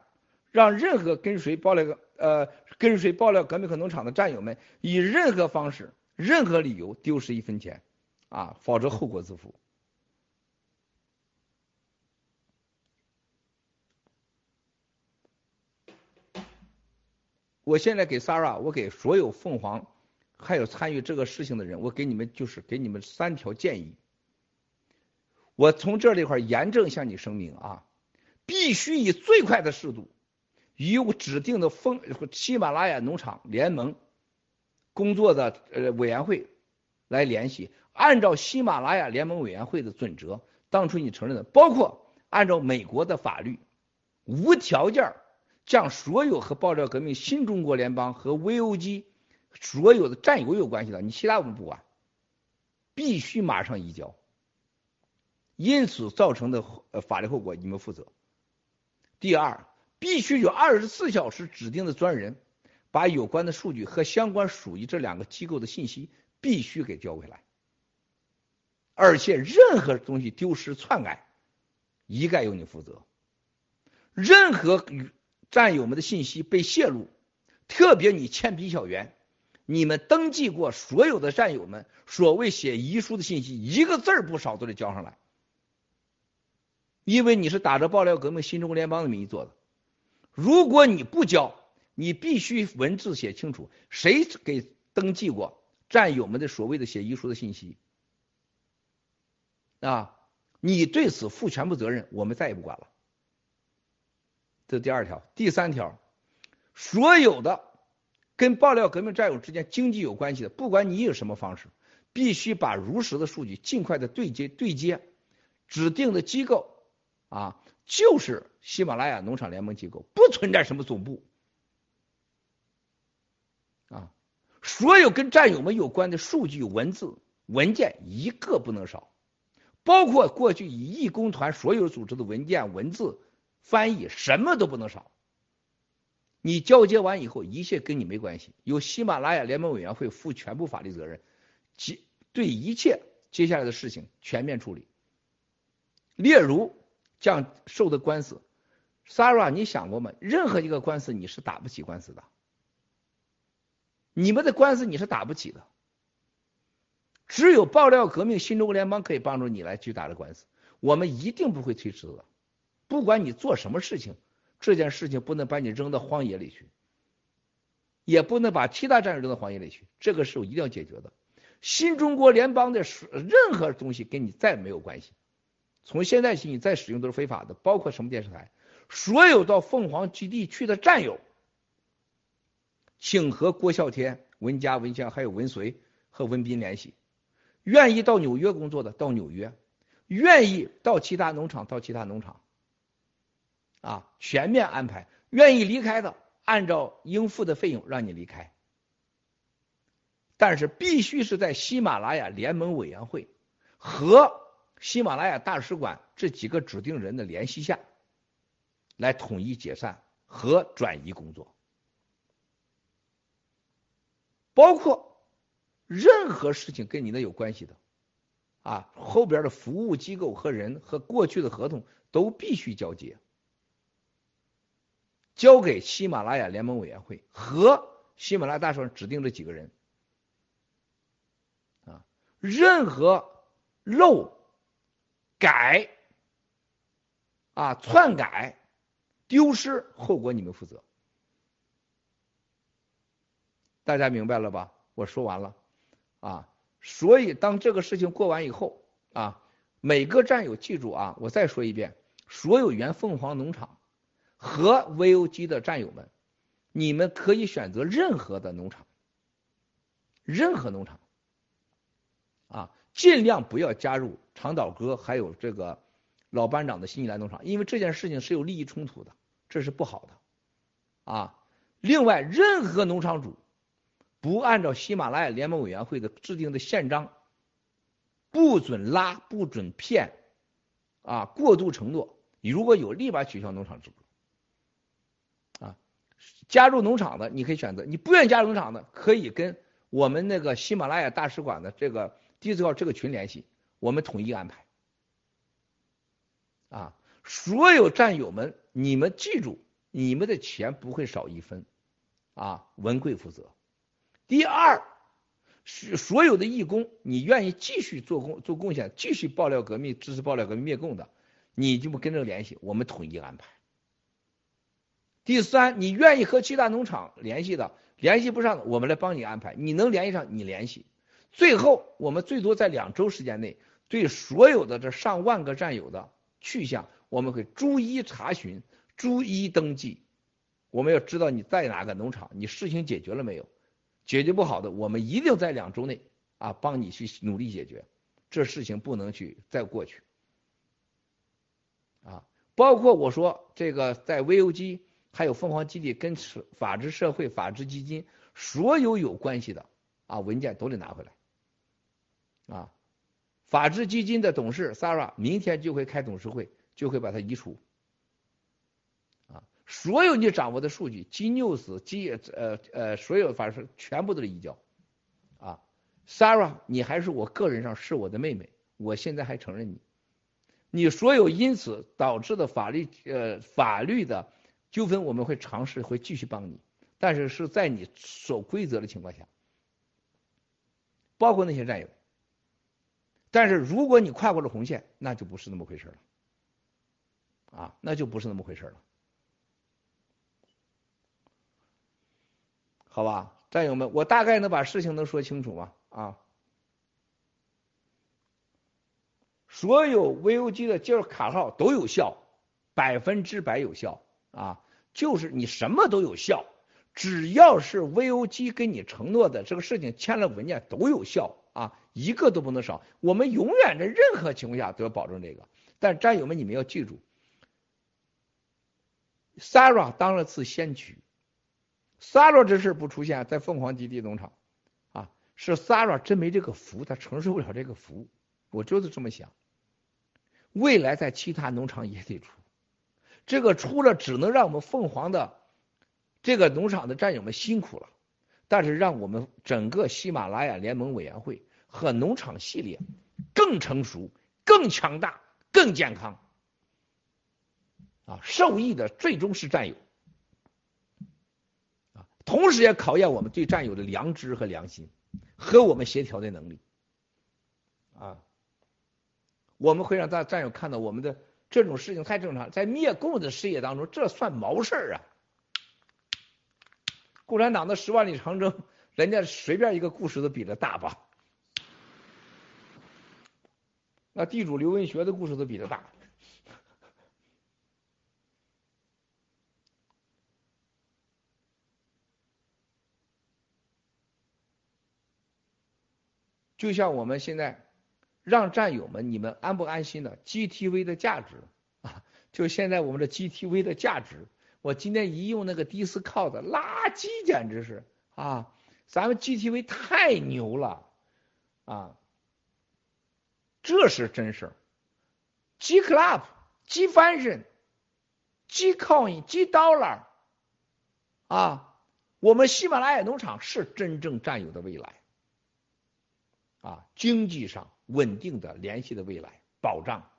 Speaker 1: 让任何跟随爆料呃跟随爆料革命和农场的战友们以任何方式、任何理由丢失一分钱啊，否则后果自负。我现在给 Sara，我给所有凤凰。还有参与这个事情的人，我给你们就是给你们三条建议。我从这里块严正向你声明啊，必须以最快的速度，与指定的风喜马拉雅农场联盟工作的呃委员会来联系，按照喜马拉雅联盟委员会的准则，当初你承认的，包括按照美国的法律，无条件将所有和爆料革命新中国联邦和 VOG。所有的战友有关系的，你其他我们不管，必须马上移交。因此造成的呃法律后果你们负责。第二，必须有二十四小时指定的专人，把有关的数据和相关属于这两个机构的信息必须给交回来。而且任何东西丢失篡改，一概由你负责。任何与战友们的信息被泄露，特别你欠笔小圆。你们登记过所有的战友们所谓写遗书的信息，一个字儿不少都得交上来，因为你是打着爆料革命新中国联邦的名义做的。如果你不交，你必须文字写清楚谁给登记过战友们的所谓的写遗书的信息啊，你对此负全部责任，我们再也不管了。这第二条，第三条，所有的。跟爆料革命战友之间经济有关系的，不管你有什么方式，必须把如实的数据尽快的对接对接，指定的机构啊，就是喜马拉雅农场联盟机构，不存在什么总部啊，所有跟战友们有关的数据、文字、文件一个不能少，包括过去以义工团所有组织的文件、文字翻译，什么都不能少。你交接完以后，一切跟你没关系，由喜马拉雅联盟委员会负全部法律责任，即对一切接下来的事情全面处理。例如，将受的官司，Sarah，你想过吗？任何一个官司你是打不起官司的，你们的官司你是打不起的，只有爆料革命新中国联邦可以帮助你来去打这官司，我们一定不会推迟的，不管你做什么事情。这件事情不能把你扔到荒野里去，也不能把其他战友扔到荒野里去。这个事我一定要解决的。新中国联邦的任何东西跟你再没有关系。从现在起，你再使用都是非法的，包括什么电视台。所有到凤凰基地去的战友，请和郭啸天、文佳、文强还有文随和文斌联系。愿意到纽约工作的到纽约，愿意到其他农场到其他农场。啊，全面安排，愿意离开的，按照应付的费用让你离开，但是必须是在喜马拉雅联盟委员会和喜马拉雅大使馆这几个指定人的联系下，来统一解散和转移工作，包括任何事情跟你的有关系的，啊，后边的服务机构和人和过去的合同都必须交接。交给喜马拉雅联盟委员会和喜马拉雅大使指定这几个人啊，任何漏改啊篡改丢失后果你们负责，大家明白了吧？我说完了啊，所以当这个事情过完以后啊，每个战友记住啊，我再说一遍，所有原凤凰农场。和 VOG 的战友们，你们可以选择任何的农场，任何农场，啊，尽量不要加入长岛哥还有这个老班长的新西兰农场，因为这件事情是有利益冲突的，这是不好的，啊，另外任何农场主不按照喜马拉雅联盟委员会的制定的宪章，不准拉，不准骗，啊，过度承诺，如果有立马取消农场资格。加入农场的你可以选择，你不愿意加入农场的可以跟我们那个喜马拉雅大使馆的这个第四号这个群联系，我们统一安排。啊，所有战友们，你们记住，你们的钱不会少一分，啊，文贵负责。第二，是所有的义工，你愿意继续做贡做贡献，继续爆料革命，支持爆料革命灭共的，你就不跟着联系，我们统一安排。第三，你愿意和其他农场联系的，联系不上的，我们来帮你安排。你能联系上，你联系。最后，我们最多在两周时间内，对所有的这上万个战友的。去向我们会逐一查询，逐一登记。我们要知道你在哪个农场，你事情解决了没有？解决不好的，我们一定在两周内啊帮你去努力解决。这事情不能去再过去啊！包括我说这个在 VOG 还有凤凰基地跟法治社会、法治基金所有有关系的啊文件都得拿回来啊。法治基金的董事 s a r a 明天就会开董事会，就会把它移除。啊，所有你掌握的数据，G News、G 呃呃，所有法是全部都是移交。啊，Sarah，你还是我个人上是我的妹妹，我现在还承认你。你所有因此导致的法律呃法律的纠纷，我们会尝试会继续帮你，但是是在你守规则的情况下，包括那些战友。但是如果你跨过了红线，那就不是那么回事了，啊，那就不是那么回事了，好吧，战友们，我大概能把事情能说清楚吗？啊，所有 VOG 的就是卡号都有效，百分之百有效啊，就是你什么都有效，只要是 VOG 跟你承诺的这个事情签了文件都有效。啊，一个都不能少。我们永远在任何情况下都要保证这个。但战友们，你们要记住，Sara 当了次先驱。，Sara 这事不出现在凤凰基地农场，啊，是 Sara 真没这个福，他承受不了这个福。我就是这么想。未来在其他农场也得出，这个出了只能让我们凤凰的这个农场的战友们辛苦了。但是让我们整个喜马拉雅联盟委员会和农场系列更成熟、更强大、更健康啊！受益的最终是战友啊，同时也考验我们对战友的良知和良心和我们协调的能力啊！我们会让大战友看到我们的这种事情太正常，在灭共的事业当中，这算毛事儿啊！共产党的十万里长征，人家随便一个故事都比这大吧？那地主刘文学的故事都比这大。就像我们现在让战友们，你们安不安心的？GTV 的价值啊，就现在我们的 GTV 的价值。我今天一用那个 Discord，垃圾简直是啊！咱们 GTV 太牛了啊！这是真事儿。G Club、G Function、G Coin、G Dollar 啊，我们喜马拉雅农场是真正占有的未来啊！经济上稳定的联系的未来保障，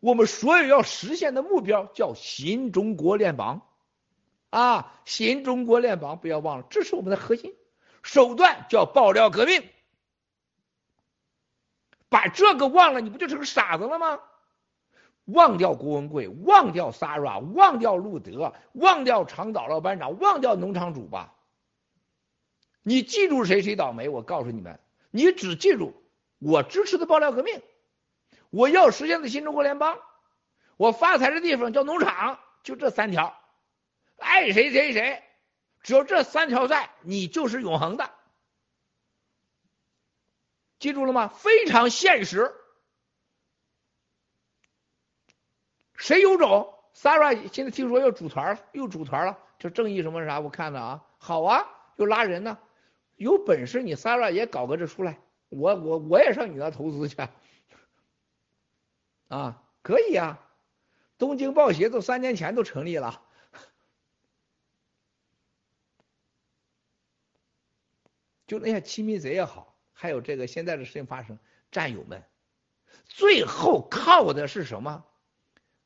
Speaker 1: 我们所有要实现的目标叫新中国联邦。啊，新中国联邦不要忘了，这是我们的核心手段，叫爆料革命。把这个忘了，你不就是个傻子了吗？忘掉郭文贵，忘掉 s a r a 忘掉路德，忘掉长岛老班长，忘掉农场主吧。你记住谁谁倒霉？我告诉你们，你只记住我支持的爆料革命，我要实现的新中国联邦，我发财的地方叫农场，就这三条。爱谁谁谁，只要这三条在，你就是永恒的。记住了吗？非常现实。谁有种？Sarah 现在听说要组团了，又组团了。这正义什么啥？我看的啊，好啊，又拉人呢。有本事你 Sarah 也搞个这出来，我我我也上你那投资去。啊，可以啊。东京报协都三年前都成立了。就那些亲密贼也好，还有这个现在的事情发生，战友们，最后靠的是什么？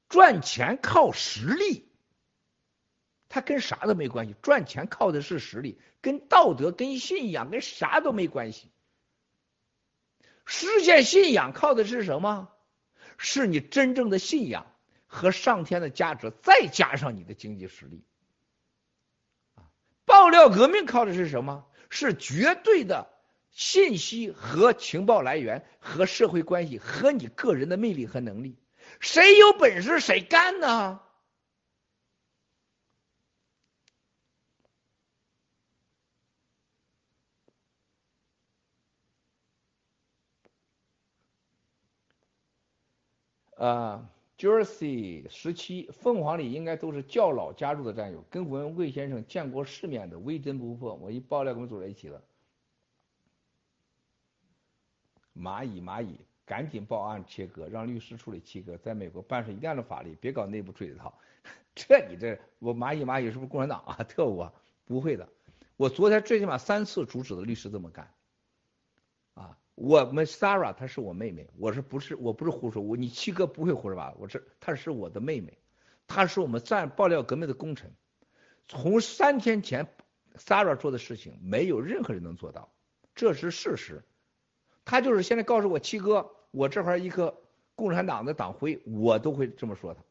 Speaker 1: 赚钱靠实力，他跟啥都没关系。赚钱靠的是实力，跟道德、跟信仰、跟啥都没关系。实现信仰靠的是什么？是你真正的信仰和上天的价值，再加上你的经济实力。爆料革命靠的是什么？是绝对的信息和情报来源和社会关系和你个人的魅力和能力。谁有本事谁干呢？啊，Jersey 十七，凤凰里应该都是较老加入的战友，跟文贵先生见过世面的，微针不破。我一爆料，跟们组在一起了。蚂蚁，蚂蚁。赶紧报案切割，让律师处理切割。在美国办事一定要法律，别搞内部追套。(laughs) 这你这我蚂蚁蚂蚁是不是共产党啊？(laughs) 特务啊？不会的，我昨天最起码三次阻止的律师这么干。啊，我们 Sarah 她是我妹妹，我是不是我不是胡说？我你七哥不会胡说八道，我是她是我的妹妹，她是我们战爆料革命的功臣。从三天前 Sarah 做的事情，没有任何人能做到，这是事实。他就是现在告诉我七哥。我这块一个共产党的党徽，我都会这么说他。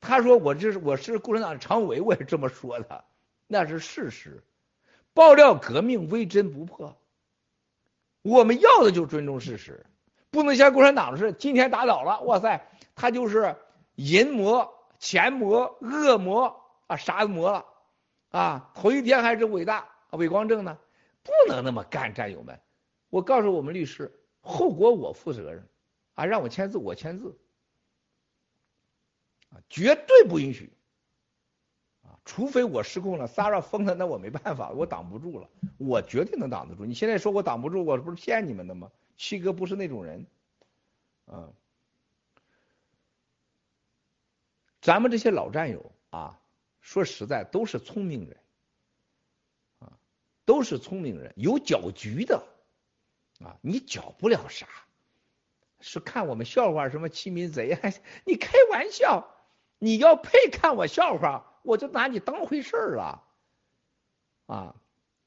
Speaker 1: 他说我这是我是共产党的常委，我也这么说的，那是事实。爆料革命微针不破，我们要的就是尊重事实，不能像共产党似的，今天打倒了，哇塞，他就是淫魔、钱魔、恶魔啊，啥魔了啊？头一天还是伟大伟光正呢，不能那么干，战友们，我告诉我们律师。后果我负责任，啊，让我签字我签字，啊，绝对不允许，除非我失控了，Sara 疯了，那我没办法，(laughs) 我挡不住了，我绝对能挡得住。你现在说我挡不住，我不是骗你们的吗？七哥不是那种人，啊，咱们这些老战友啊，说实在都是聪明人，啊，都是聪明人，有搅局的。啊，你搅不了啥，是看我们笑话什么欺民贼？还 (laughs) 你开玩笑，你要配看我笑话，我就拿你当回事儿了。啊，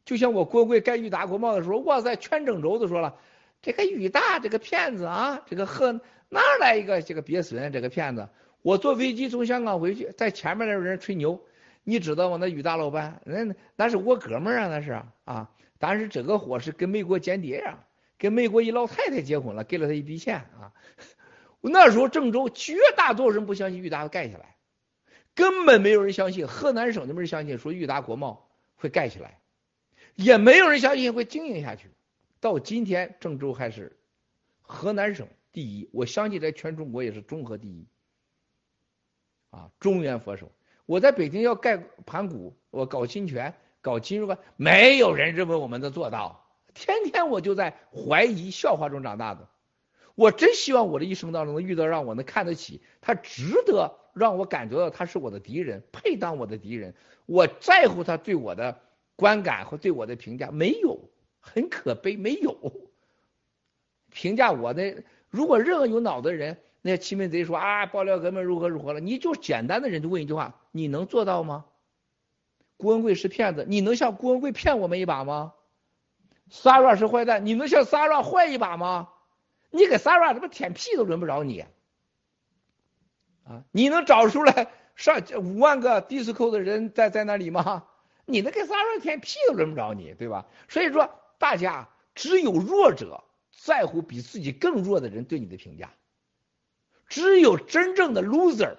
Speaker 1: 就像我郭贵盖裕达国贸的时候，哇塞，全郑州都说了，这个裕大这个骗子啊，这个河哪来一个这个鳖孙这个骗子？我坐飞机从香港回去，在前面那人吹牛，你知道吗？那裕大老板，那那是我哥们儿啊，那是啊，但是这个货是跟美国间谍呀。跟美国一老太太结婚了，给了他一笔钱啊！(laughs) 那时候郑州绝大多数人不相信裕达盖下来，根本没有人相信河南省的没人相信说裕达国贸会盖起来，也没有人相信会经营下去。到今天，郑州还是河南省第一，我相信在全中国也是综合第一。啊，中原佛手，我在北京要盖盘古，我搞侵权，搞金融，没有人认为我们能做到。天天我就在怀疑、笑话中长大的，我真希望我的一生当中能遇到让我能看得起他，值得让我感觉到他是我的敌人，配当我的敌人。我在乎他对我的观感和对我的评价，没有，很可悲，没有。评价我的，如果任何有脑的人，那些欺民贼说啊，爆料革命如何如何了，你就简单的人就问一句话：你能做到吗？郭文贵是骗子，你能像郭文贵骗我们一把吗？Sarah 是坏蛋，你能像 Sarah 坏一把吗？你给 Sarah 他妈舔屁都轮不着你啊！你能找出来上五万个 disco 的人在在那里吗？你能给 Sarah 舔屁都轮不着你，对吧？所以说，大家只有弱者在乎比自己更弱的人对你的评价，只有真正的 loser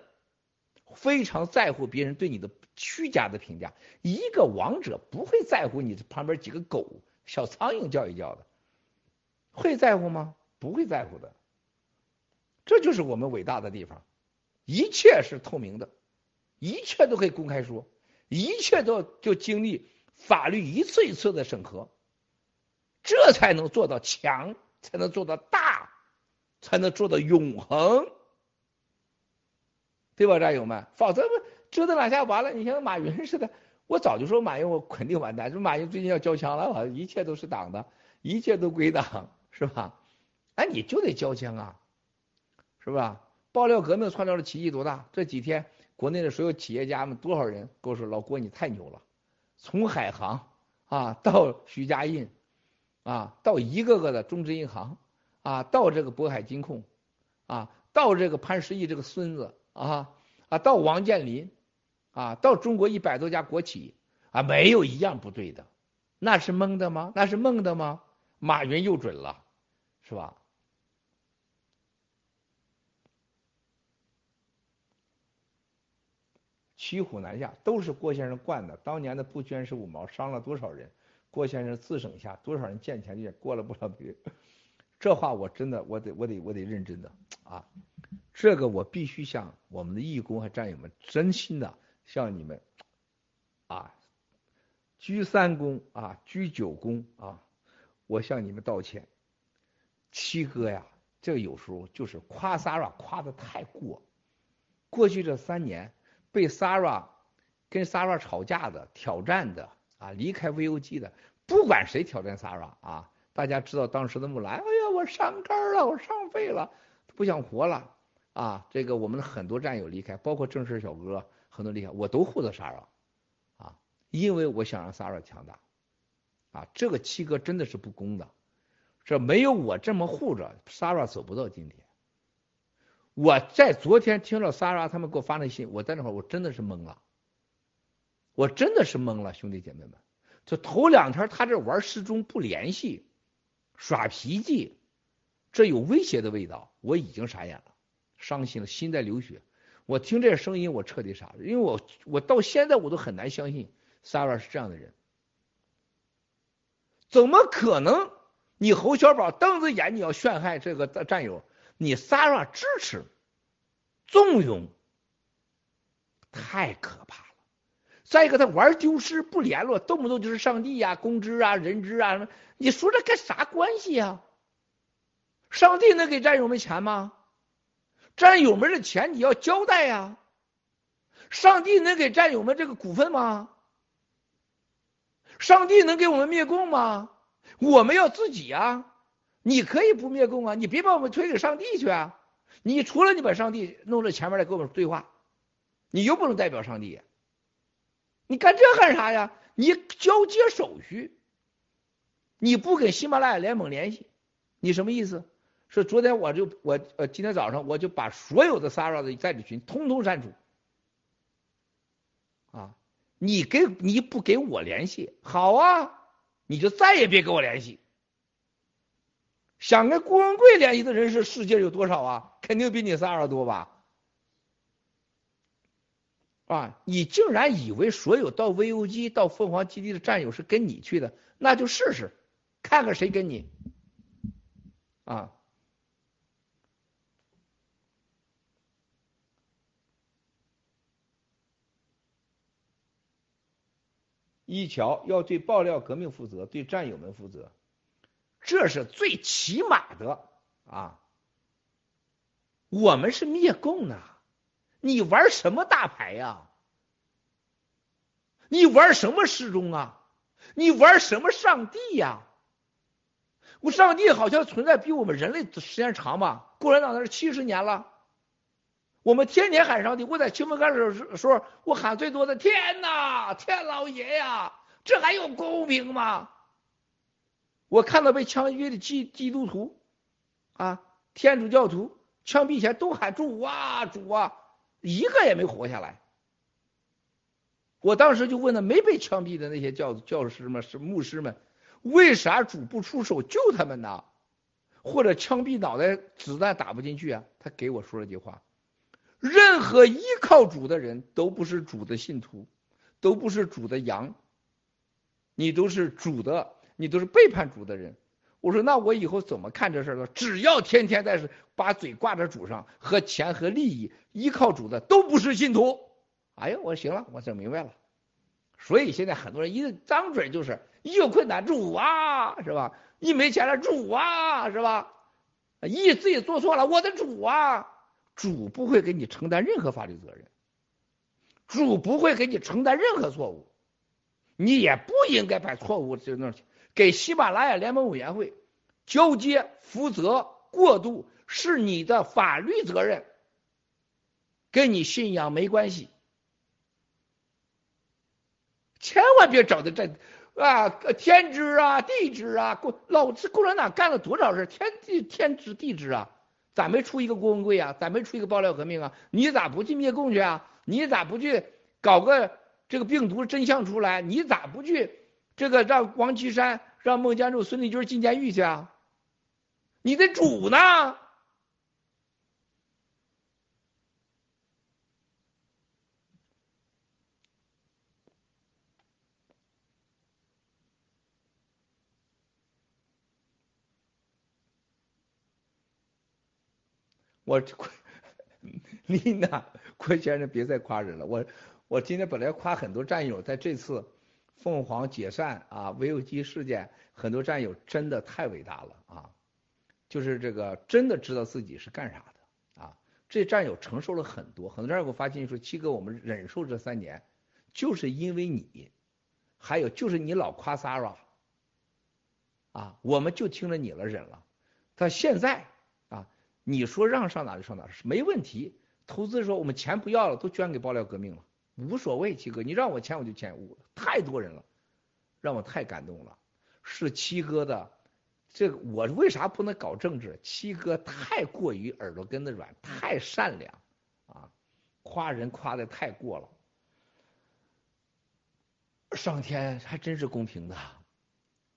Speaker 1: 非常在乎别人对你的虚假的评价。一个王者不会在乎你旁边几个狗。小苍蝇叫一叫的，会在乎吗？不会在乎的。这就是我们伟大的地方，一切是透明的，一切都可以公开说，一切都就经历法律一次一次的审核，这才能做到强，才能做到大，才能做到永恒，对吧，战友们？否则折腾两下完了，你像马云似的。我早就说马云，我肯定完蛋。这马云最近要交枪了，一切都是党的，一切都归党，是吧？哎，你就得交枪啊，是吧？爆料革命创造的奇迹多大？这几天国内的所有企业家们，多少人跟我说老郭你太牛了，从海航啊到徐家印啊，到一个个的中资银行啊，到这个渤海金控啊，到这个潘石屹这个孙子啊啊，到王健林啊，到中国一百多家国企啊，没有一样不对的，那是蒙的吗？那是蒙的吗？马云又准了，是吧？骑虎难下，都是郭先生惯的。当年的不捐十五毛，伤了多少人？郭先生自省下，多少人见钱就过了不少别。(laughs) 这话我真的，我得，我得，我得认真的啊！这个我必须向我们的义工和战友们真心的向你们啊，鞠三躬啊，鞠九躬啊，我向你们道歉。七哥呀，这有时候就是夸 Sara 夸的太过，过去这三年。被 Sara 跟 Sara 吵架的、挑战的啊，离开 VOG 的，不管谁挑战 Sara 啊，大家知道当时的木兰，哎呀，我伤肝了，我伤肺了，不想活了啊。这个我们的很多战友离开，包括正事小哥很多离开，我都护着 Sara 啊，因为我想让 Sara 强大啊。这个七哥真的是不公的，这没有我这么护着 Sarah 走不到今天。我在昨天听到 Sara 他们给我发那信，我在那会儿我真的是懵了，我真的是懵了，兄弟姐妹们，就头两天他这玩失踪不联系，耍脾气，这有威胁的味道，我已经傻眼了，伤心了，心在流血。我听这声音，我彻底傻了，因为我我到现在我都很难相信 Sara 是这样的人，怎么可能？你侯小宝瞪着眼你要陷害这个战友？你 Sara 支持、纵容，太可怕了。再一个，他玩丢失不联络，动不动就是上帝呀、公知啊、人质啊，你说这跟啥关系呀？上帝能给战友们钱吗？战友们的钱你要交代呀。上帝能给战友们这个股份吗？上帝能给我们灭共吗？我们要自己呀。你可以不灭共啊，你别把我们推给上帝去啊！你除了你把上帝弄到前面来跟我们对话，你又不能代表上帝，你干这干啥呀？你交接手续，你不跟喜马拉雅联盟联系，你什么意思？说昨天我就我呃今天早上我就把所有的 Sara 的在职群通通删除，啊，你给你不给我联系，好啊，你就再也别跟我联系。想跟郭文贵联系的人是世界有多少啊？肯定比你仨多吧？啊，你竟然以为所有到 VUG 到凤凰基地的战友是跟你去的？那就试试，看看谁跟你啊！一桥要对爆料革命负责，对战友们负责。这是最起码的啊！我们是灭共呢，你玩什么大牌呀？你玩什么失踪啊？你玩什么上帝呀？我上帝好像存在比我们人类时间长吧？共产党那是七十年了，我们天天喊上帝。我在清风干的时候，我喊最多的天哪，天老爷呀，这还有公平吗？我看到被枪毙的基基督徒，啊，天主教徒枪毙前都喊主啊主啊，一个也没活下来。我当时就问他没被枪毙的那些教教师们是牧师们，为啥主不出手救他们呢？或者枪毙脑袋子弹打不进去啊？他给我说了句话：任何依靠主的人都不是主的信徒，都不是主的羊，你都是主的。你都是背叛主的人，我说那我以后怎么看这事儿只要天天在是把嘴挂在主上，和钱和利益依靠主的都不是信徒。哎呀，我行了，我整明白了。所以现在很多人一张嘴就是一有困难主啊，是吧？一没钱了主啊，是吧？一自己做错了我的主啊，主不会给你承担任何法律责任，主不会给你承担任何错误，你也不应该把错误就那。给喜马拉雅联盟委员会交接负责过渡是你的法律责任，跟你信仰没关系。千万别找的这啊天知啊地知啊，共老子共产党干了多少事天地天知地知啊，咋没出一个郭文贵啊？咋没出一个爆料革命啊？你咋不去灭共去啊？你咋不去搞个这个病毒真相出来？你咋不去这个让王岐山、让孟建柱、孙立军进监狱去啊？你的主呢？我 (laughs) 丽娜郭先生别再夸人了。我我今天本来夸很多战友，在这次凤凰解散啊危机事件，很多战友真的太伟大了啊！就是这个真的知道自己是干啥的啊！这战友承受了很多，很多战友给我发信息说：“七哥，我们忍受这三年，就是因为你，还有就是你老夸 Sara 啊，我们就听着你了，忍了。但现在啊。”你说让上哪就上哪没问题。投资说我们钱不要了，都捐给爆料革命了，无所谓。七哥，你让我签我就签。我，太多人了，让我太感动了。是七哥的，这个我为啥不能搞政治？七哥太过于耳朵根子软，太善良啊，夸人夸的太过了。上天还真是公平的，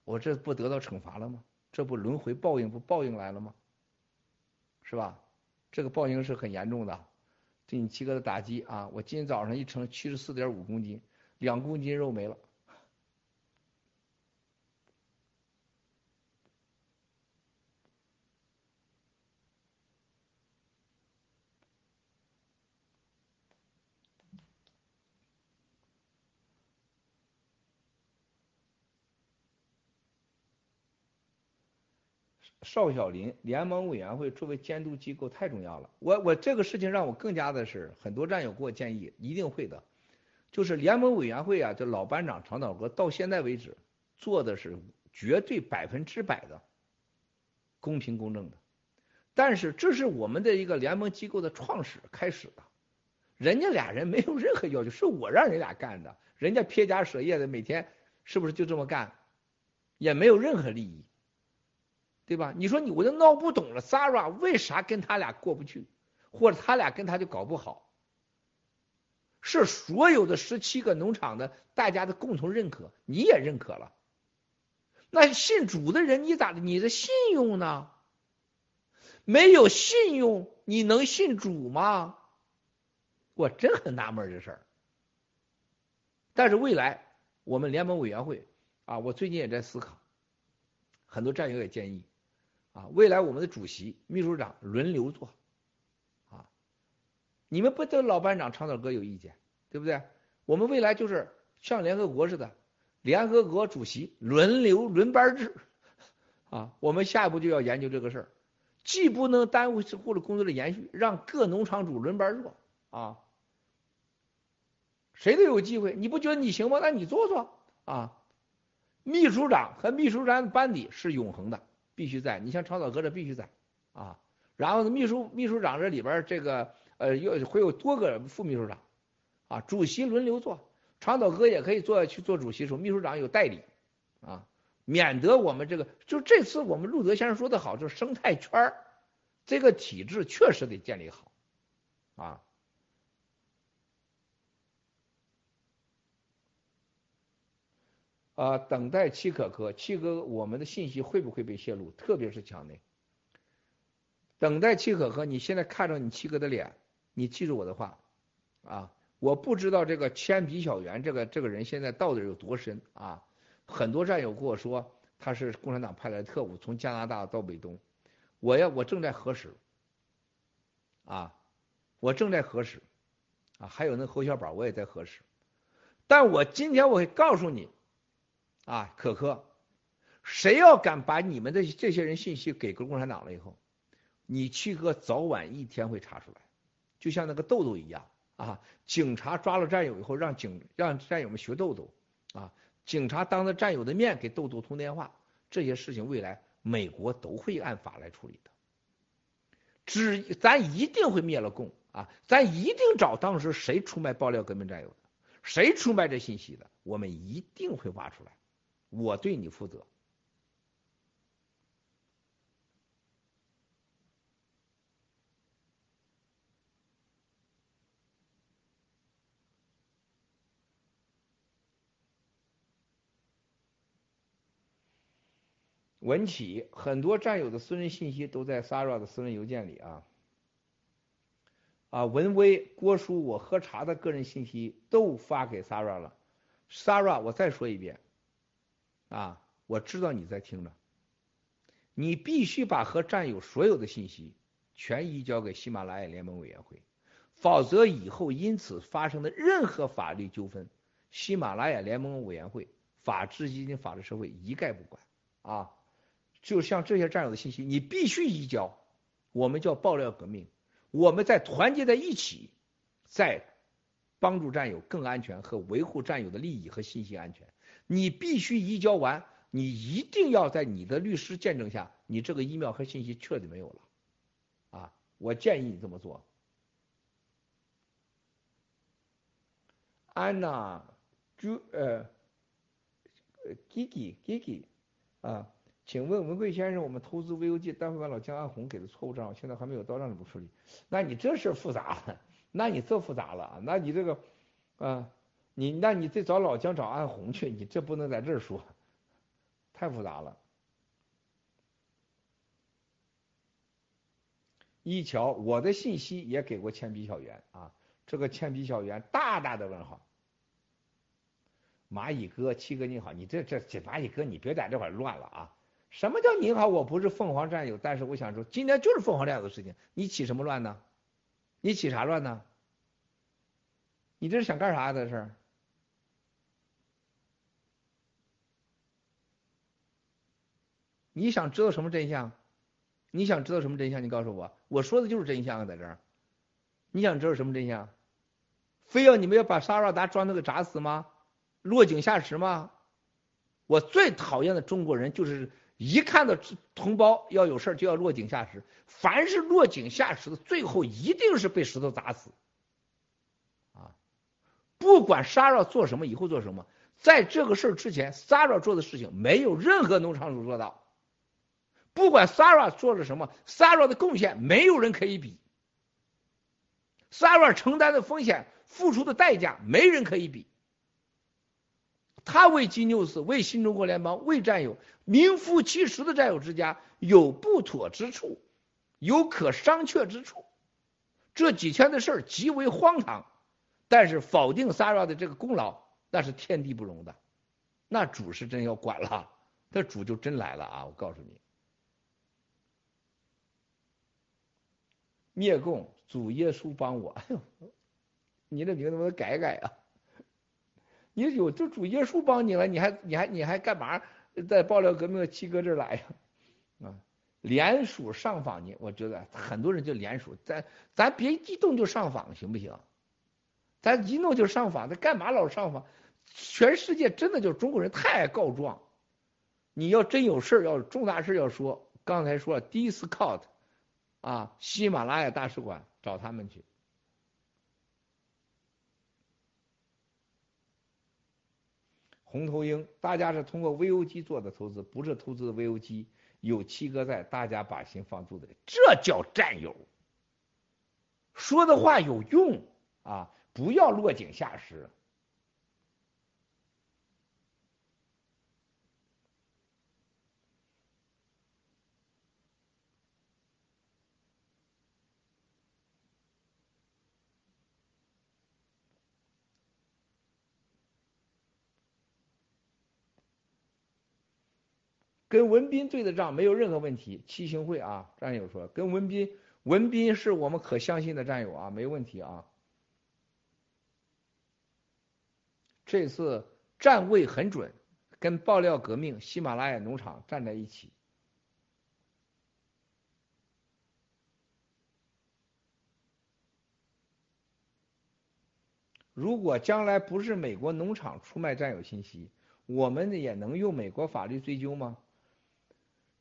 Speaker 1: 我这不得到惩罚了吗？这不轮回报应不报应来了吗？是吧？这个报应是很严重的，对你七哥的打击啊！我今天早上一称七十四点五公斤，两公斤肉没了。邵小林，联盟委员会作为监督机构太重要了。我我这个事情让我更加的是，很多战友给我建议，一定会的。就是联盟委员会啊，这老班长长岛哥到现在为止做的是绝对百分之百的公平公正的。但是这是我们的一个联盟机构的创始开始的，人家俩人没有任何要求，是我让人俩干的，人家撇家舍业的每天是不是就这么干，也没有任何利益。对吧？你说你我就闹不懂了，Sara 为啥跟他俩过不去，或者他俩跟他就搞不好？是所有的十七个农场的大家的共同认可，你也认可了。那信主的人你咋的？你的信用呢？没有信用，你能信主吗？我真很纳闷这事儿。但是未来我们联盟委员会啊，我最近也在思考，很多战友也建议。啊，未来我们的主席、秘书长轮流做，啊，你们不对老班长长岛哥有意见，对不对？我们未来就是像联合国似的，联合国主席轮流轮班制，啊，我们下一步就要研究这个事儿，既不能耽误或者工作的延续，让各农场主轮班做，啊，谁都有机会，你不觉得你行吗？那你做做，啊，秘书长和秘书长班底是永恒的。必须在，你像长岛哥这必须在，啊，然后，秘书秘书长这里边这个呃，又会有多个副秘书长，啊，主席轮流做，长岛哥也可以做去做主席时候，秘书长有代理，啊，免得我们这个就这次我们路德先生说的好，就是生态圈这个体制确实得建立好，啊。啊，等待七可可，七哥，我们的信息会不会被泄露？特别是墙内。等待七可可，你现在看着你七哥的脸，你记住我的话啊！我不知道这个铅笔小圆这个这个人现在到底有多深啊！很多战友跟我说他是共产党派来的特务，从加拿大到北东。我要我正在核实啊，我正在核实啊，还有那侯小宝我也在核实。但我今天我会告诉你。啊，可可，谁要敢把你们的这些人信息给个共产党了以后，你七哥早晚一天会查出来，就像那个豆豆一样啊。警察抓了战友以后，让警让战友们学豆豆啊。警察当着战友的面给豆豆通电话，这些事情未来美国都会按法来处理的只咱一定会灭了共啊！咱一定找当时谁出卖爆料革命战友的，谁出卖这信息的，我们一定会挖出来。我对你负责。文启，很多战友的私人信息都在 Sara 的私人邮件里啊。啊，文威、郭叔，我喝茶的个人信息都发给 Sara 了。Sara，我再说一遍，啊，我知道你在听着，你必须把和战友所有的信息全移交给喜马拉雅联盟委员会，否则以后因此发生的任何法律纠纷，喜马拉雅联盟委员会、法治基金、法治社会一概不管啊。就像这些战友的信息，你必须移交。我们叫爆料革命，我们在团结在一起，在帮助战友更安全和维护战友的利益和信息安全。你必须移交完，你一定要在你的律师见证下，你这个 email 和信息彻底没有了。啊，我建议你这么做。安娜，朱呃，Gigi，Gigi，啊。请问文贵先生，我们投资 VOG 单会把老姜安红给的错误账，现在还没有到账，怎么处理？那你这事复杂了，那你这复杂了，那你这个，啊，你那你得找老姜找安红去，你这不能在这儿说，太复杂了。一瞧，我的信息也给过铅笔小圆啊，这个铅笔小圆大大的问号。蚂蚁哥，七哥你好，你这这这蚂蚁哥，你别在这块乱了啊。什么叫您好？我不是凤凰战友，但是我想说，今天就是凤凰战友的事情，你起什么乱呢？你起啥乱呢？你这是想干啥呀？这是？你想知道什么真相？你想知道什么真相？你告诉我，我说的就是真相啊，在这儿。你想知道什么真相？非要你们要把沙若达装那个砸死吗？落井下石吗？我最讨厌的中国人就是。一看到同胞要有事就要落井下石，凡是落井下石的，最后一定是被石头砸死。啊，不管沙若做什么，以后做什么，在这个事儿之前，沙若做的事情没有任何农场主做到。不管 s a r a 做了什么，s a r a 的贡献没有人可以比。沙若承担的风险、付出的代价，没人可以比。他为金牛斯、为新中国联邦、为战友名副其实的战友之家有不妥之处，有可商榷之处。这几天的事儿极为荒唐，但是否定 Sara 的这个功劳，那是天地不容的。那主是真要管了，这主就真来了啊！我告诉你，灭共主耶稣帮我，(laughs) 哎呦，你这名字不能改改啊！(laughs) 你有这主耶稣帮你了，你还你还你还干嘛在爆料革命的七哥这儿来呀？(laughs) 啊，联署上访你，我觉得很多人就联署，咱咱别激动就上访行不行？咱一弄就上访，他干嘛老上访？全世界真的就中国人太爱告状，你要真有事要重大事要说，刚才说了 Discord 啊，喜马拉雅大使馆找他们去。红头鹰，大家是通过 VOG 做的投资，不是投资 VOG。有七哥在，大家把心放肚子里，这叫战友。说的话有用啊，不要落井下石。跟文斌对的账没有任何问题，七星会啊，战友说跟文斌，文斌是我们可相信的战友啊，没问题啊。这次站位很准，跟爆料革命、喜马拉雅农场站在一起。如果将来不是美国农场出卖战友信息，我们也能用美国法律追究吗？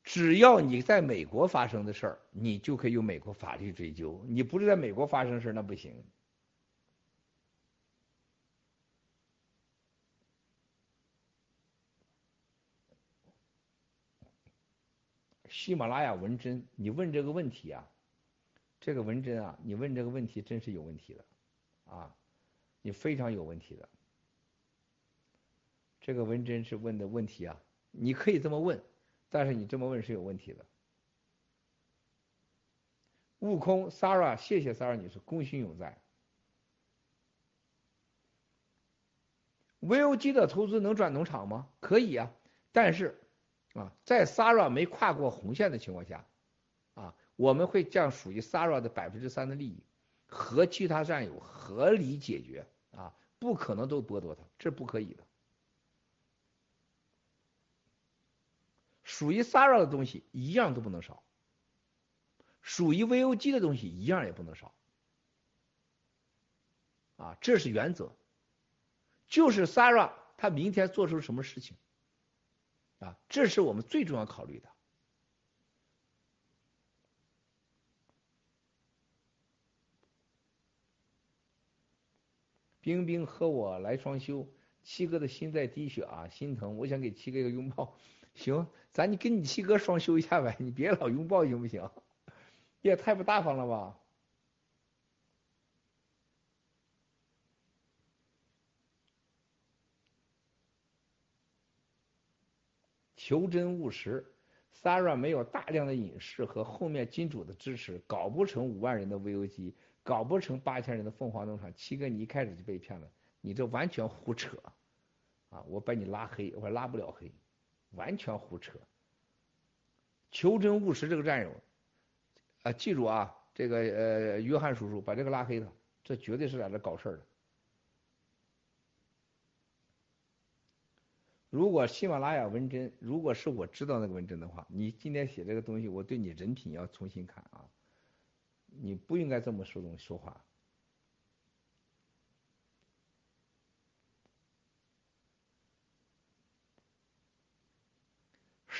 Speaker 1: 只要你在美国发生的事儿，你就可以用美国法律追究。你不是在美国发生事儿，那不行。喜马拉雅文珍，你问这个问题啊，这个文珍啊，你问这个问题真是有问题的，啊，你非常有问题的。这个文珍是问的问题啊，你可以这么问，但是你这么问是有问题的。悟空，Sara，谢谢 Sara 女士，功勋永在。VOG 的投资能转农场吗？可以啊，但是。啊，在 Sara 没跨过红线的情况下，啊，我们会将属于 Sara 的百分之三的利益和其他战友合理解决，啊，不可能都剥夺他，这不可以的。属于 Sara 的东西一样都不能少，属于 VOG 的东西一样也不能少，啊，这是原则。就是 Sara 他明天做出什么事情。啊，这是我们最重要考虑的。冰冰和我来双休，七哥的心在滴血啊，心疼，我想给七哥一个拥抱。行，咱你跟你七哥双休一下呗，你别老拥抱行不行？也太不大方了吧。求真务实，Sara 没有大量的隐士和后面金主的支持，搞不成五万人的 VOG，搞不成八千人的凤凰农场。七哥，你一开始就被骗了，你这完全胡扯啊！我把你拉黑，我拉不了黑，完全胡扯。求真务实这个战友啊，记住啊，这个呃，约翰叔叔把这个拉黑了，这绝对是在这搞事儿的。如果喜马拉雅文珍，如果是我知道那个文珍的话，你今天写这个东西，我对你人品要重新看啊！你不应该这么说东说话。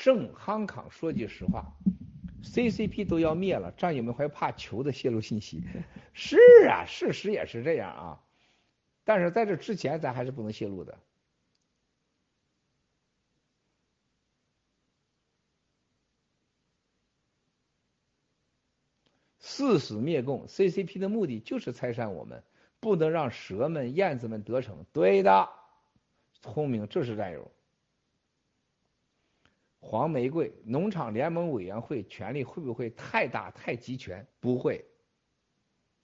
Speaker 1: 圣康康说句实话，CCP 都要灭了，战友们还怕球的泄露信息？(laughs) 是啊，事实也是这样啊。但是在这之前，咱还是不能泄露的。誓死灭共，CCP 的目的就是拆散我们，不能让蛇们、燕子们得逞。对的，聪明，这是战友。黄玫瑰农场联盟委员会权力会不会太大、太集权？不会。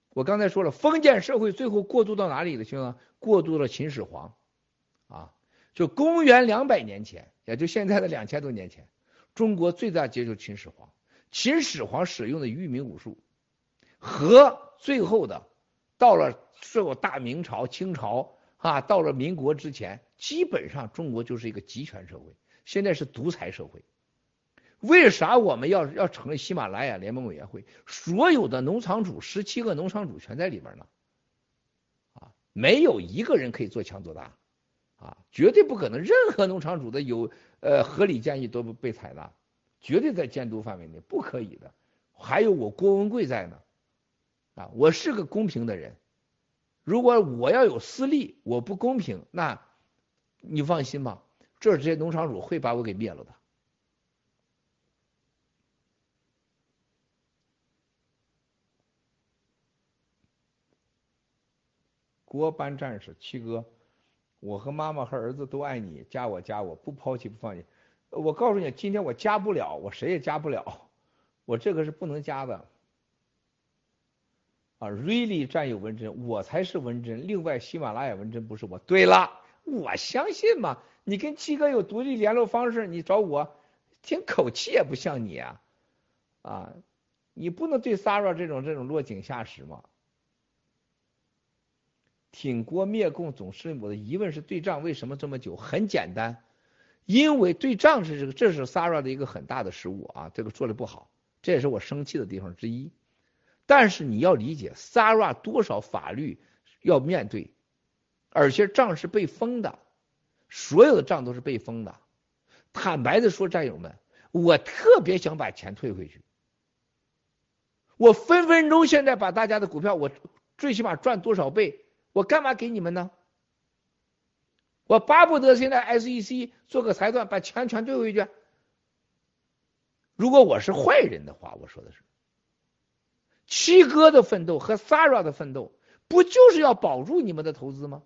Speaker 1: 我刚才说了，封建社会最后过渡到哪里了？兄弟，过渡到秦始皇，啊，就公元两百年前，也就现在的两千多年前，中国最大杰就秦始皇。秦始皇使用的愚民武术。和最后的，到了最后大明朝、清朝啊，到了民国之前，基本上中国就是一个集权社会，现在是独裁社会。为啥我们要要成立喜马拉雅联盟委员会？所有的农场主，十七个农场主全在里边呢，啊，没有一个人可以做强做大，啊，绝对不可能，任何农场主的有呃合理建议都不被采纳，绝对在监督范围内，不可以的。还有我郭文贵在呢。啊，我是个公平的人，如果我要有私利，我不公平，那你放心吧，这这些农场主会把我给灭了的。国班战士七哥，我和妈妈和儿子都爱你，加我加我不抛弃不放弃。我告诉你，今天我加不了，我谁也加不了，我这个是不能加的。啊，really 战友文珍，我才是文珍。另外，喜马拉雅文珍不是我。对了，我相信嘛，你跟七哥有独立联络方式，你找我，听口气也不像你啊，啊，你不能对 Sara 这种这种落井下石嘛。挺国灭共总是我的疑问是对账为什么这么久？很简单，因为对账是这个，这是 Sara 的一个很大的失误啊，这个做的不好，这也是我生气的地方之一。但是你要理解，Sara 多少法律要面对，而且账是被封的，所有的账都是被封的。坦白的说，战友们，我特别想把钱退回去。我分分钟现在把大家的股票，我最起码赚多少倍？我干嘛给你们呢？我巴不得现在 SEC 做个裁断，把钱全退回去。如果我是坏人的话，我说的是，七哥的奋斗和 Sara 的奋斗，不就是要保住你们的投资吗？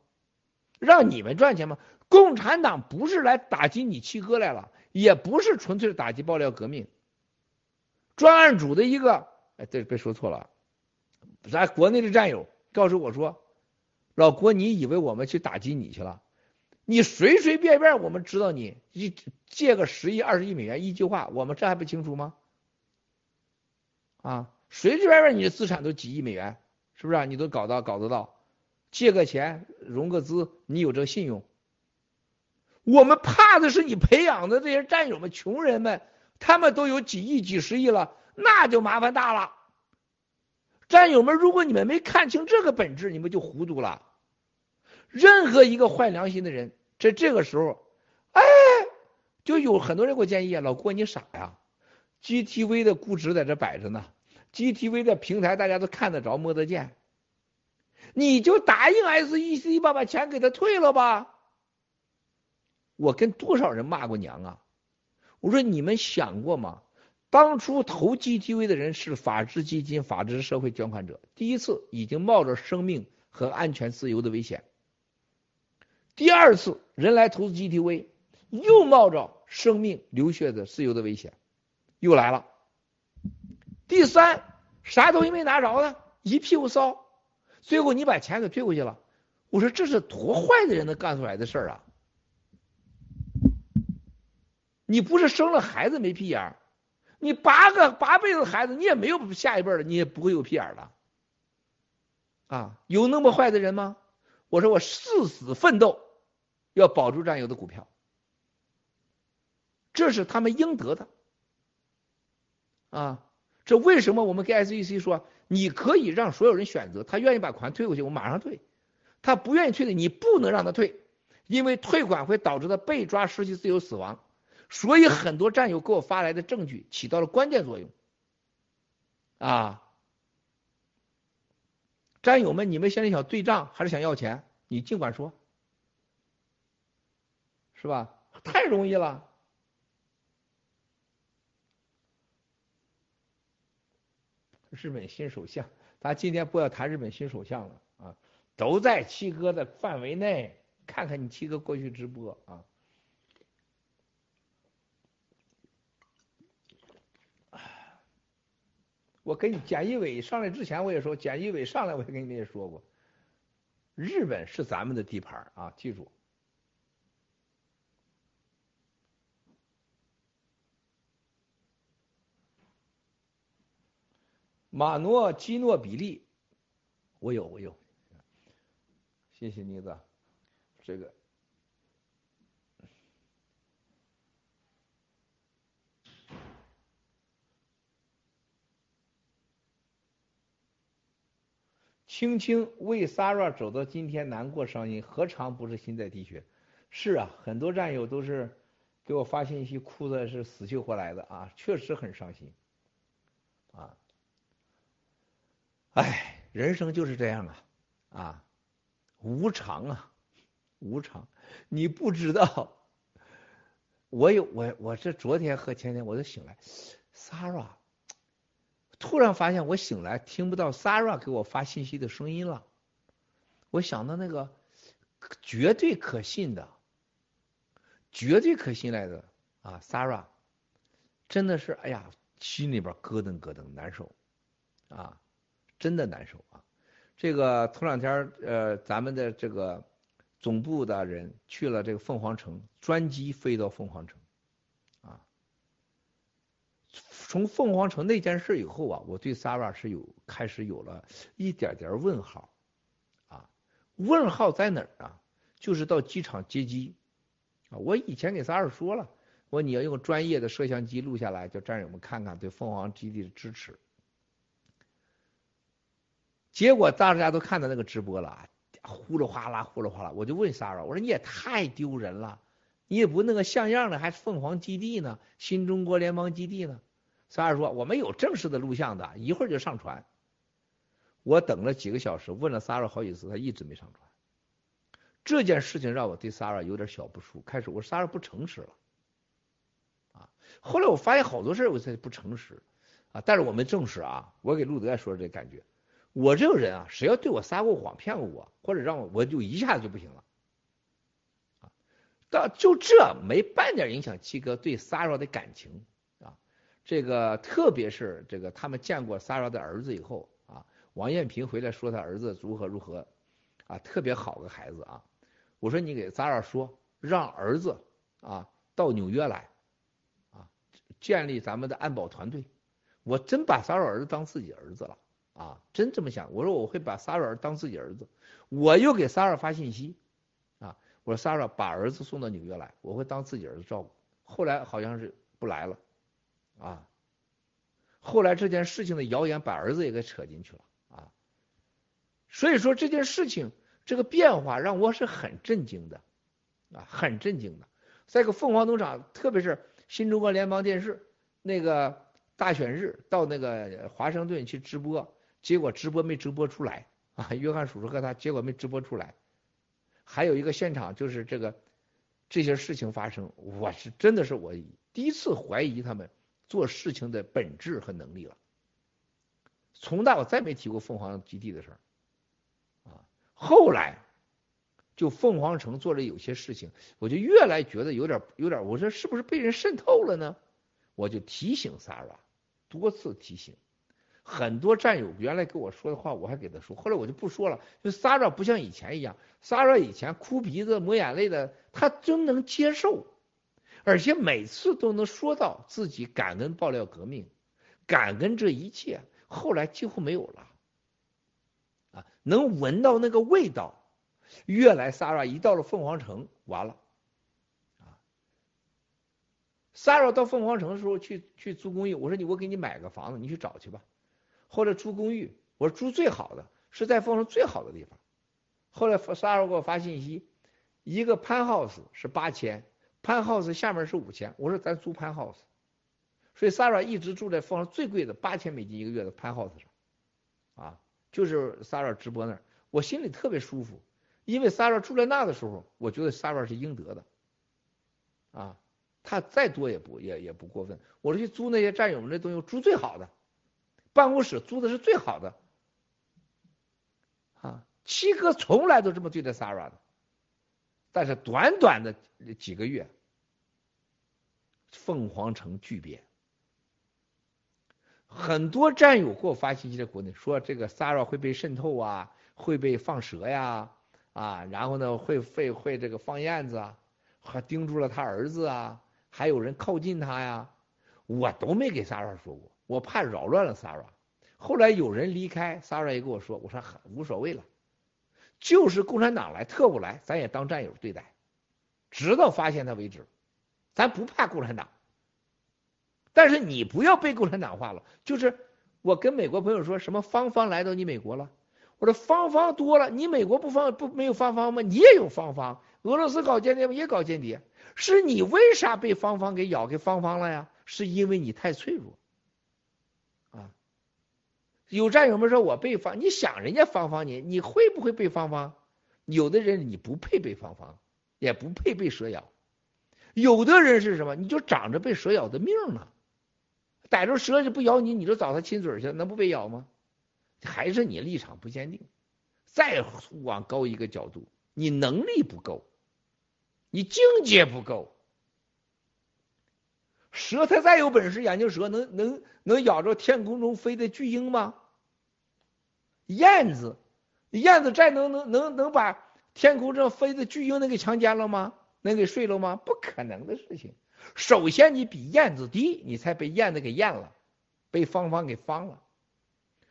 Speaker 1: 让你们赚钱吗？共产党不是来打击你七哥来了，也不是纯粹打击爆料革命。专案组的一个，哎，对别说错了，咱国内的战友告诉我说，老郭，你以为我们去打击你去了？你随随便便我们知道你一借个十亿二十亿美元一句话，我们这还不清楚吗？啊，随随便便你的资产都几亿美元，是不是？啊你都搞到搞得到？借个钱融个资，你有这个信用？我们怕的是你培养的这些战友们，穷人们，他们都有几亿几十亿了，那就麻烦大了。战友们，如果你们没看清这个本质，你们就糊涂了。任何一个坏良心的人。在这个时候，哎，就有很多人给我建议，老郭你傻呀，GTV 的估值在这摆着呢，GTV 的平台大家都看得着摸得见，你就答应 SEC 吧，把钱给他退了吧。我跟多少人骂过娘啊？我说你们想过吗？当初投 GTV 的人是法治基金、法治社会捐款者，第一次已经冒着生命和安全自由的危险。第二次人来投资 GTV，又冒着生命流血的自由的危险，又来了。第三，啥东西没拿着呢，一屁股骚，最后你把钱给退回去了。我说这是多坏的人能干出来的事儿啊！你不是生了孩子没屁眼儿，你八个八辈子孩子你也没有下一辈儿了，你也不会有屁眼儿了。啊，有那么坏的人吗？我说我誓死奋斗。要保住战友的股票，这是他们应得的啊！这为什么我们跟 SEC 说，你可以让所有人选择，他愿意把款退回去，我马上退；他不愿意退的，你不能让他退，因为退款会导致他被抓、失去自由、死亡。所以很多战友给我发来的证据起到了关键作用啊！战友们，你们现在想对账还是想要钱？你尽管说。是吧？太容易了。日本新首相，咱今天不要谈日本新首相了啊，都在七哥的范围内。看看你七哥过去直播啊。我跟你简一伟上来之前我也说，简一伟上来我也跟你们也说过，日本是咱们的地盘啊，记住。马诺基诺比利，我有我有，谢谢妮子，这个青青为 Sara 走到今天难过伤心，何尝不是心在滴血？是啊，很多战友都是给我发信息，哭的是死去活来的啊，确实很伤心啊。哎，人生就是这样啊，啊，无常啊，无常。你不知道，我有我我这昨天和前天我就醒来，Sarah，突然发现我醒来听不到 Sarah 给我发信息的声音了。我想到那个绝对可信的，绝对可信赖的啊，Sarah，真的是哎呀，心里边咯噔咯噔难受啊。真的难受啊！这个头两天呃，咱们的这个总部的人去了这个凤凰城，专机飞到凤凰城，啊，从凤凰城那件事以后啊，我对 s a r a 是有开始有了一点点问号，啊，问号在哪儿啊？就是到机场接机，啊，我以前给 Sarah 说了，我说你要用专业的摄像机录下来，叫战友们看看对凤凰基地的支持。结果大家都看到那个直播了，呼噜哗啦，呼噜哗啦。我就问 s a r a 我说你也太丢人了，你也不弄个像样的，还凤凰基地呢，新中国联邦基地呢。萨尔说我们有正式的录像的，一会儿就上传。我等了几个小时，问了萨尔好几次，他一直没上传。这件事情让我对萨尔有点小不舒。开始我说萨尔不诚实了，啊，后来我发现好多事我才不诚实，啊，但是我们证实啊，我给路德说这感觉，我这个人啊，谁要对我撒过谎、骗过我，或者让我我就一下子就不行了。到就这没半点影响七哥对 Sarah 的感情，这个特别是这个他们见过 Sara 的儿子以后啊，王艳平回来说他儿子如何如何啊，特别好个孩子啊，我说你给 Sara 说，让儿子啊到纽约来啊，建立咱们的安保团队，我真把 Sara 儿子当自己儿子了啊，真这么想，我说我会把 Sara 当自己儿子，我又给 Sara 发信息。啊我说 Sarah 把儿子送到纽约来，我会当自己儿子照顾。后来好像是不来了，啊，后来这件事情的谣言把儿子也给扯进去了啊，所以说这件事情这个变化让我是很震惊的啊，很震惊的。在个凤凰农场，特别是新中国联邦电视那个大选日到那个华盛顿去直播，结果直播没直播出来啊，约翰叔叔和他结果没直播出来。还有一个现场就是这个这些事情发生，我是真的是我第一次怀疑他们做事情的本质和能力了。从那我再没提过凤凰基地的事儿啊。后来就凤凰城做了有些事情，我就越来觉得有点有点，我说是不是被人渗透了呢？我就提醒 s a r a 多次提醒。很多战友原来跟我说的话，我还给他说，后来我就不说了。就 s a r a 不像以前一样 s a r a 以前哭鼻子抹眼泪的，他真能接受，而且每次都能说到自己感恩爆料革命，感恩这一切。后来几乎没有了，啊，能闻到那个味道。越来 Sarah 一到了凤凰城，完了，啊，Sarah 到凤凰城的时候去去租公寓，我说你我给你买个房子，你去找去吧。或者租公寓，我说租最好的是在凤凰城最好的地方。后来萨尔给我发信息，一个 penthouse 是八千，penthouse 下面是五千。我说咱租 penthouse，所以萨尔一直住在凤凰最贵的八千美金一个月的 penthouse 上，啊，就是萨尔直播那儿，我心里特别舒服，因为萨尔住在那的时候，我觉得萨尔是应得的，啊，他再多也不也也不过分。我说去租那些战友们的东西，租最好的。办公室租的是最好的，啊，七哥从来都这么对待 Sarah 的，但是短短的几个月，凤凰城巨变，很多战友给我发信息在国内说这个 Sara 会被渗透啊，会被放蛇呀，啊，然后呢会会会这个放燕子啊，还盯住了他儿子啊，还有人靠近他呀，我都没给 Sara 说过。我怕扰乱了 Sara 后来有人离开，Sara 也跟我说，我说无所谓了，就是共产党来，特务来，咱也当战友对待，直到发现他为止，咱不怕共产党，但是你不要被共产党化了。就是我跟美国朋友说什么芳芳来到你美国了，我说芳芳多了，你美国不芳不没有芳芳吗？你也有芳芳，俄罗斯搞间谍吗？也搞间谍，是你为啥被芳芳给咬给芳芳了呀？是因为你太脆弱。有战友们说我被方，你想人家方方你，你会不会被方方？有的人你不配被方方，也不配被蛇咬。有的人是什么？你就长着被蛇咬的命呢。逮着蛇就不咬你，你就找他亲嘴去，能不被咬吗？还是你立场不坚定。再往高一个角度，你能力不够，你境界不够。蛇它再有本事，眼镜蛇能能能咬着天空中飞的巨鹰吗？燕子，燕子再能能能能把天空上飞的巨鹰能给强奸了吗？能给睡了吗？不可能的事情。首先你比燕子低，你才被燕子给燕了，被芳芳给芳了。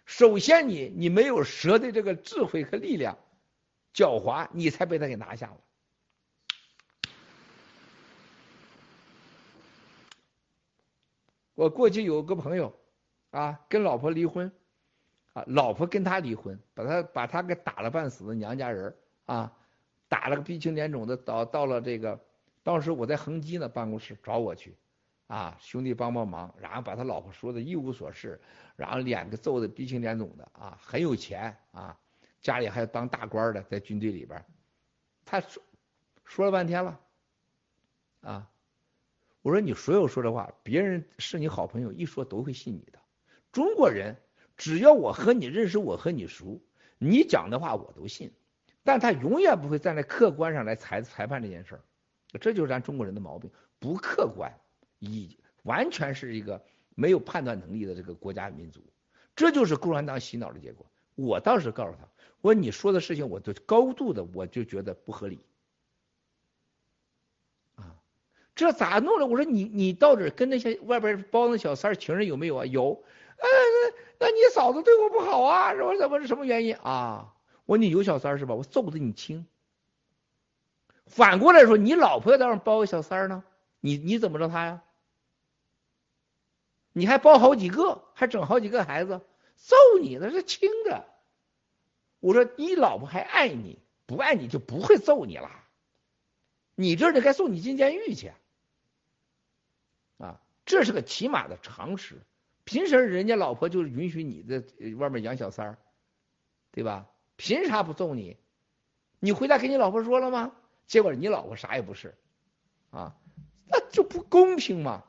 Speaker 1: 首先你你没有蛇的这个智慧和力量，狡猾，你才被他给拿下了。我过去有个朋友，啊，跟老婆离婚。啊，老婆跟他离婚，把他把他给打了半死的娘家人啊，打了个鼻青脸肿的，到到了这个当时我在恒基呢办公室找我去，啊，兄弟帮帮忙，然后把他老婆说的一无所事，然后脸给揍的鼻青脸肿的啊，很有钱啊，家里还有当大官的，在军队里边，他说说了半天了，啊，我说你所有说的话，别人是你好朋友，一说都会信你的。中国人只要我和你认识，我和你熟，你讲的话我都信，但他永远不会站在客观上来裁裁判这件事儿。这就是咱中国人的毛病，不客观，以完全是一个没有判断能力的这个国家民族，这就是共产党洗脑的结果。我当时告诉他，我说你说的事情，我都高度的我就觉得不合理，啊，这咋弄的？我说你你到底跟那些外边包那小三情人有没有啊？有，呃，那你嫂子对我不好啊？是吧？怎么是什么原因啊？我说你有小三是吧？我揍的你轻。反过来说，你老婆要让包个小三呢，你你怎么着她呀？你还包好几个，还整好几个孩子，揍你那是轻的。我说你老婆还爱你，不爱你就不会揍你了。你这就该送你进监狱去啊！这是个起码的常识。凭什么人家老婆就允许你在外面养小三儿，对吧？凭啥不揍你？你回家跟你老婆说了吗？结果你老婆啥也不是，啊，那就不公平嘛，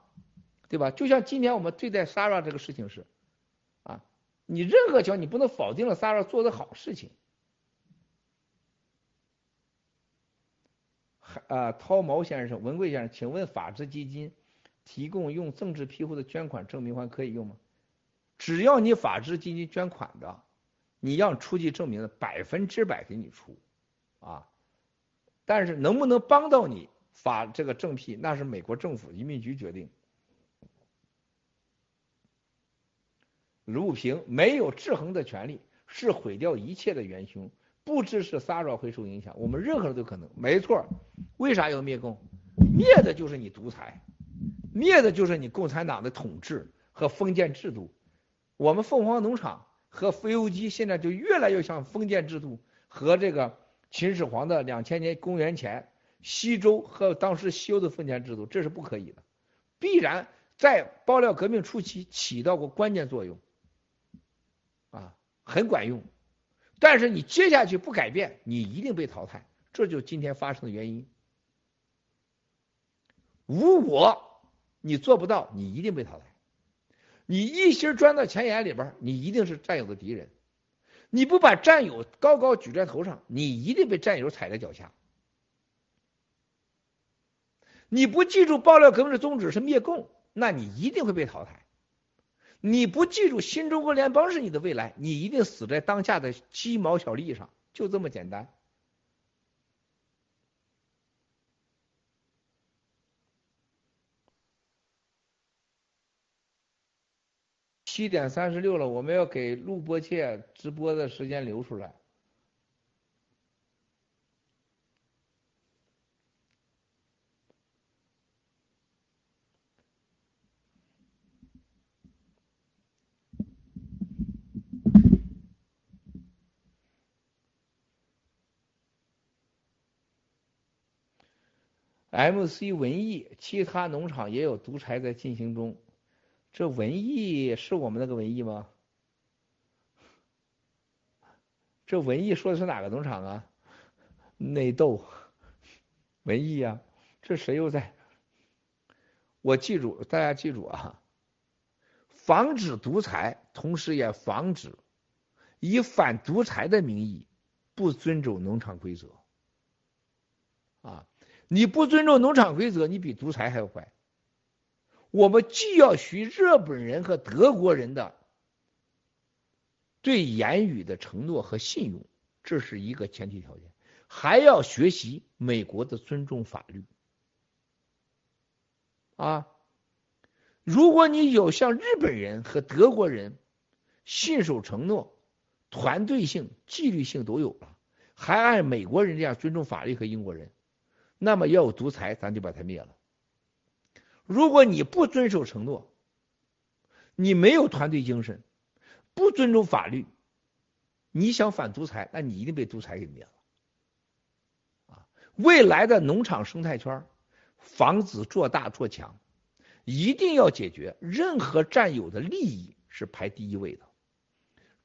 Speaker 1: 对吧？就像今天我们对待 s a r a 这个事情是，啊，你任何情况你不能否定了 s a r a 做的好事情。啊，涛毛先生、文贵先生，请问法治基金提供用政治庇护的捐款证明还可以用吗？只要你法治基金捐款的，你让出具证明的，百分之百给你出，啊。但是能不能帮到你法这个正批，那是美国政府移民局决定。卢平没有制衡的权利，是毁掉一切的元凶。不支持撒扰会受影响，我们任何人都可能。没错，为啥要灭共？灭的就是你独裁，灭的就是你共产党的统治和封建制度。我们凤凰农场和飞游机现在就越来越像封建制度和这个。秦始皇的两千年公元前，西周和当时西欧的封建制度，这是不可以的，必然在爆料革命初期起到过关键作用，啊，很管用。但是你接下去不改变，你一定被淘汰，这就是今天发生的原因。无我，你做不到，你一定被淘汰。你一心钻到钱眼里边，你一定是战友的敌人。你不把战友高高举在头上，你一定被战友踩在脚下。你不记住爆料革命的宗旨是灭共，那你一定会被淘汰。你不记住新中国联邦是你的未来，你一定死在当下的鸡毛小利上，就这么简单。七点三十六了，我们要给录播切直播的时间留出来。MC 文艺，其他农场也有独裁在进行中。这文艺是我们那个文艺吗？这文艺说的是哪个农场啊？内斗，文艺啊，这谁又在？我记住，大家记住啊，防止独裁，同时也防止以反独裁的名义不遵守农场规则。啊，你不尊重农场规则，你比独裁还要坏。我们既要学日本人和德国人的对言语的承诺和信用，这是一个前提条件，还要学习美国的尊重法律。啊，如果你有像日本人和德国人信守承诺，团队性、纪律性都有了，还按美国人这样尊重法律和英国人，那么要有独裁，咱就把他灭了。如果你不遵守承诺，你没有团队精神，不尊重法律，你想反独裁，那你一定被独裁给灭了。啊，未来的农场生态圈房子做大做强，一定要解决任何占有的利益是排第一位的。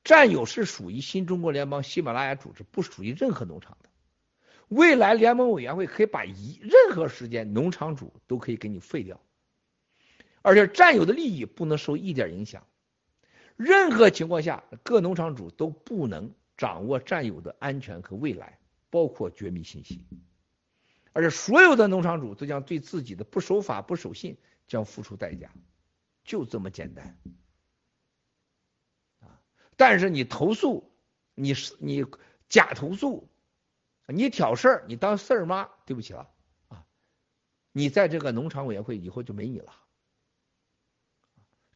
Speaker 1: 占有是属于新中国联邦喜马拉雅组织，不属于任何农场的。未来联盟委员会可以把一任何时间农场主都可以给你废掉，而且占有的利益不能受一点影响。任何情况下，各农场主都不能掌握占有的安全和未来，包括绝密信息。而且所有的农场主都将对自己的不守法、不守信将付出代价，就这么简单。啊！但是你投诉，你是你假投诉。你挑事儿，你当事儿妈，对不起了啊！你在这个农场委员会以后就没你了，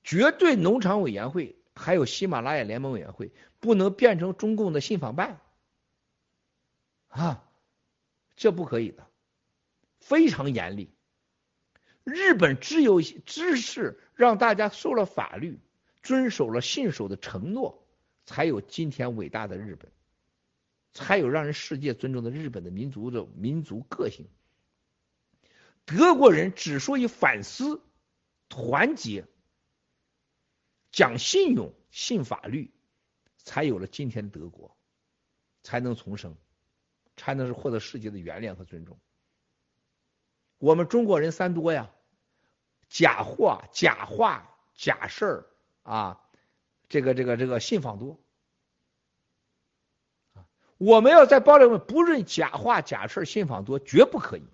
Speaker 1: 绝对农场委员会还有喜马拉雅联盟委员会不能变成中共的信访办啊，这不可以的，非常严厉。日本只有知识让大家受了法律，遵守了信守的承诺，才有今天伟大的日本。才有让人世界尊重的日本的民族的民族个性。德国人之所以反思、团结、讲信用、信法律，才有了今天德国，才能重生，才能是获得世界的原谅和尊重。我们中国人三多呀，假货、假话、假事儿啊，这个、这个、这个信访多。我们要在包里面不论假话假事信访多，绝不可以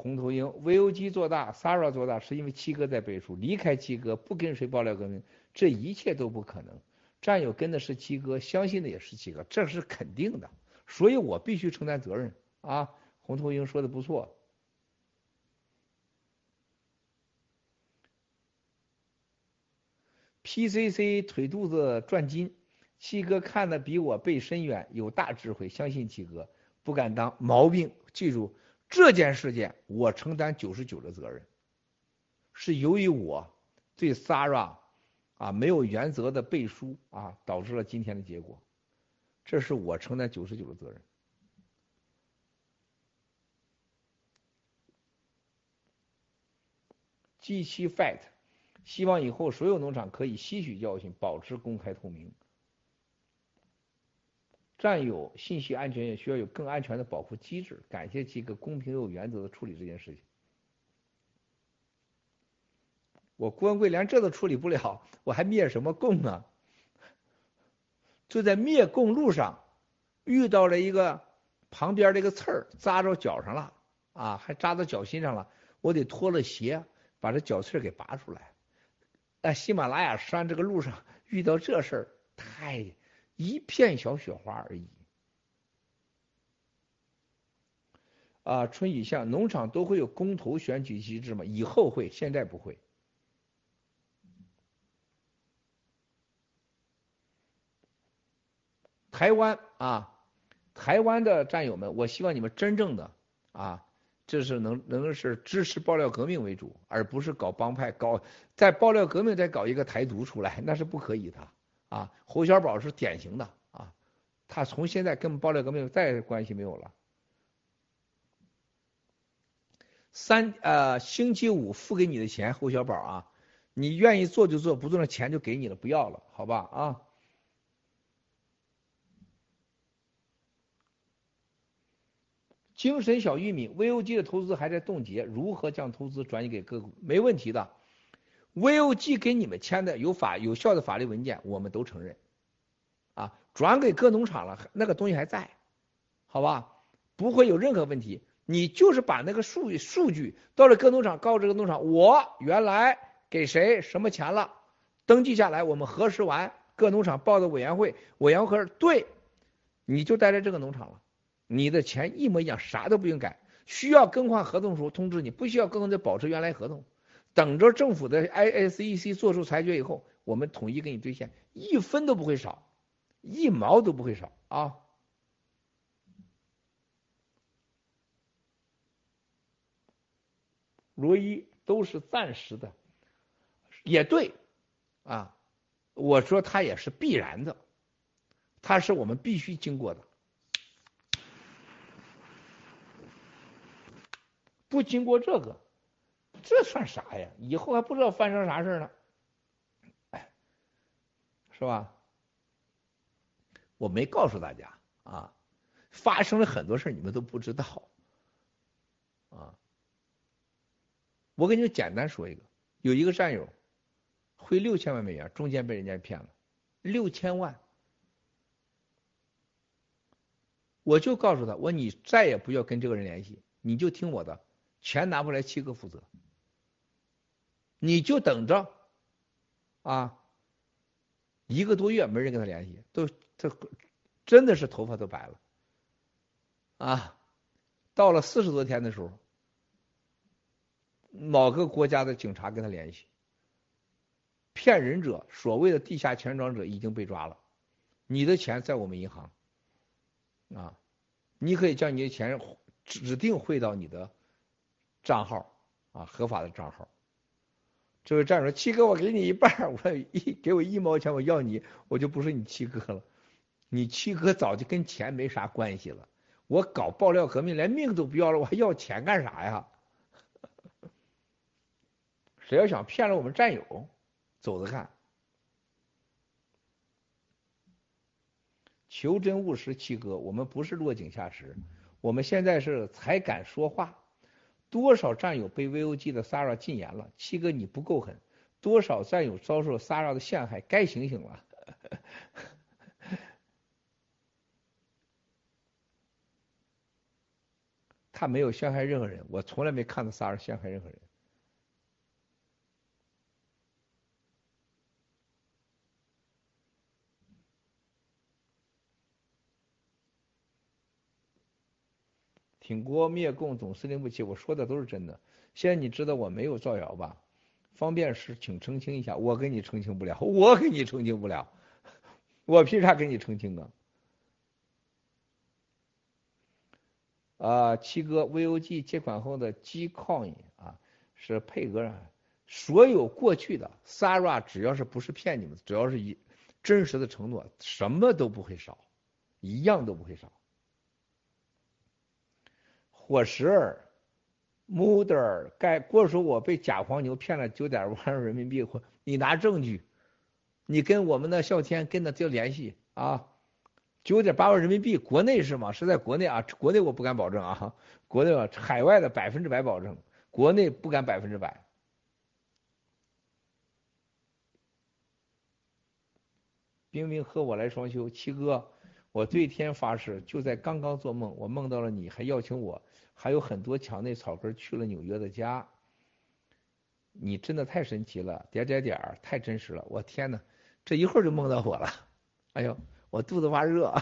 Speaker 1: 红头鹰，VOG 做大，Sara 做大，是因为七哥在背书。离开七哥，不跟谁爆料革命，这一切都不可能。战友跟的是七哥，相信的也是七哥，这是肯定的。所以我必须承担责任啊！红头鹰说的不错。PCC 腿肚子转筋，七哥看的比我背深远，有大智慧，相信七哥，不敢当毛病，记住。这件事件我承担九十九的责任，是由于我对 Sara 啊没有原则的背书啊，导致了今天的结果，这是我承担九十九的责任。G 七 Fight，希望以后所有农场可以吸取教训，保持公开透明。占有信息安全也需要有更安全的保护机制。感谢七哥公平又有原则的处理这件事情。我郭文贵连这都处理不了，我还灭什么共呢？就在灭共路上遇到了一个旁边这个刺儿扎着脚上了啊，还扎到脚心上了，我得脱了鞋把这脚刺给拔出来。在喜马拉雅山这个路上遇到这事儿太。一片小雪花而已。啊，春雨巷农场都会有公投选举机制吗？以后会，现在不会。台湾啊，台湾的战友们，我希望你们真正的啊，这是能能是支持爆料革命为主，而不是搞帮派，搞在爆料革命再搞一个台独出来，那是不可以的。啊，侯小宝是典型的啊，他从现在跟爆料革命再关系没有了。三呃，星期五付给你的钱，侯小宝啊，你愿意做就做，不做那钱就给你了，不要了，好吧啊。精神小玉米，VOG 的投资还在冻结，如何将投资转移给个股？没问题的。VOG 给你们签的有法有效的法律文件，我们都承认，啊，转给各农场了，那个东西还在，好吧，不会有任何问题。你就是把那个数数据到了各农场，告诉这个农场，我原来给谁什么钱了，登记下来，我们核实完，各农场报的委员会，委员会对，你就待在这个农场了，你的钱一模一样，啥都不用改。需要更换合同时候通知你，不需要更换就保持原来合同。等着政府的 ISEC 做出裁决以后，我们统一给你兑现，一分都不会少一毛都不会少啊。罗伊都是暂时的，也对啊。我说它也是必然的，它是我们必须经过的，不经过这个，这算啥呀？以后还不知道发生啥事呢，是吧？我没告诉大家啊，发生了很多事你们都不知道啊。我给你们简单说一个，有一个战友汇六千万美元，中间被人家骗了六千万，我就告诉他，我说你再也不要跟这个人联系，你就听我的，钱拿不来七哥负责，你就等着啊，一个多月没人跟他联系，都这真的是头发都白了啊，到了四十多天的时候。某个国家的警察跟他联系，骗人者，所谓的地下钱庄者已经被抓了。你的钱在我们银行，啊，你可以将你的钱指定汇到你的账号，啊，合法的账号。这位战友说：“七哥，我给你一半，我一给我一毛钱，我要你，我就不是你七哥了。你七哥早就跟钱没啥关系了。我搞爆料革命，连命都不要了，我还要钱干啥呀？”谁要想骗了我们战友，走着看。求真务实，七哥，我们不是落井下石，我们现在是才敢说话。多少战友被 VOG 的 Sara 禁言了，七哥你不够狠。多少战友遭受 Sara 的陷害，该醒醒了。(laughs) 他没有陷害任何人，我从来没看到 Sara 陷害任何人。挺锅灭共总司令部起，我说的都是真的。现在你知道我没有造谣吧？方便时请澄清一下，我给你澄清不了，我给你澄清不了，我凭啥给你澄清啊？啊，七哥，VOG 借款后的 Gcoin 啊，是配额啊，所有过去的 Sara 只要是不是骗你们，只要是一真实的承诺，什么都不会少，一样都不会少。伙食儿，Mother，该过说我被假黄牛骗了九点万人民币，或你拿证据，你跟我们的笑天跟他就联系啊，九点八万人民币，国内是吗？是在国内啊，国内我不敢保证啊，国内海外的百分之百保证，国内不敢百分之百。冰冰和我来双休，七哥。我对天发誓，就在刚刚做梦，我梦到了你，还邀请我，还有很多墙内草根去了纽约的家。你真的太神奇了，点点点，太真实了，我天哪，这一会儿就梦到我了，哎呦，我肚子发热，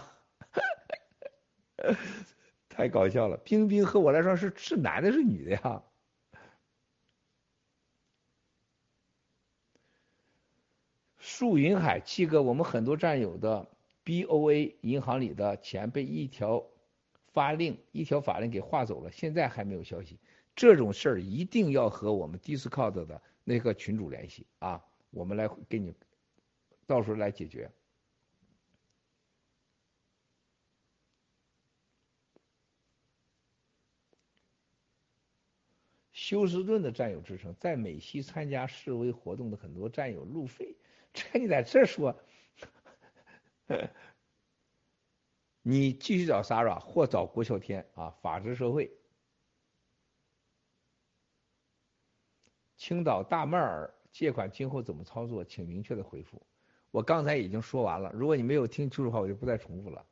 Speaker 1: (laughs) 太搞笑了。冰冰和我来说是是男的，是女的呀？树云海七哥，我们很多战友的。BOA 银行里的钱被一条发令、一条法令给划走了，现在还没有消息。这种事儿一定要和我们 Discord 的那个群主联系啊，我们来给你到时候来解决。休斯顿的战友之称，在美西参加示威活动的很多战友路费，这你在这说。你继续找 Sarah 或找郭啸天啊！法治社会，青岛大麦尔借款今后怎么操作？请明确的回复。我刚才已经说完了，如果你没有听清楚的话，我就不再重复了。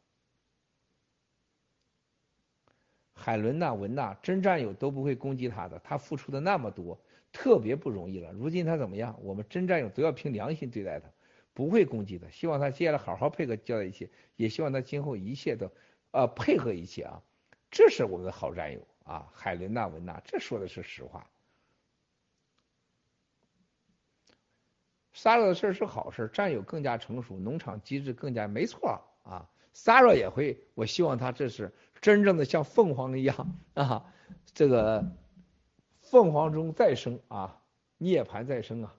Speaker 1: 海伦娜文娜真战友都不会攻击他的，他付出的那么多，特别不容易了。如今他怎么样？我们真战友都要凭良心对待他。不会攻击的，希望他接下来好好配合交代一切，也希望他今后一切都，呃，配合一切啊，这是我们的好战友啊，海伦娜文娜，这说的是实话。，Sara 的事是好事，战友更加成熟，农场机制更加没错啊，Sara 也会，我希望他这是真正的像凤凰一样啊，这个凤凰中再生啊，涅槃再生啊。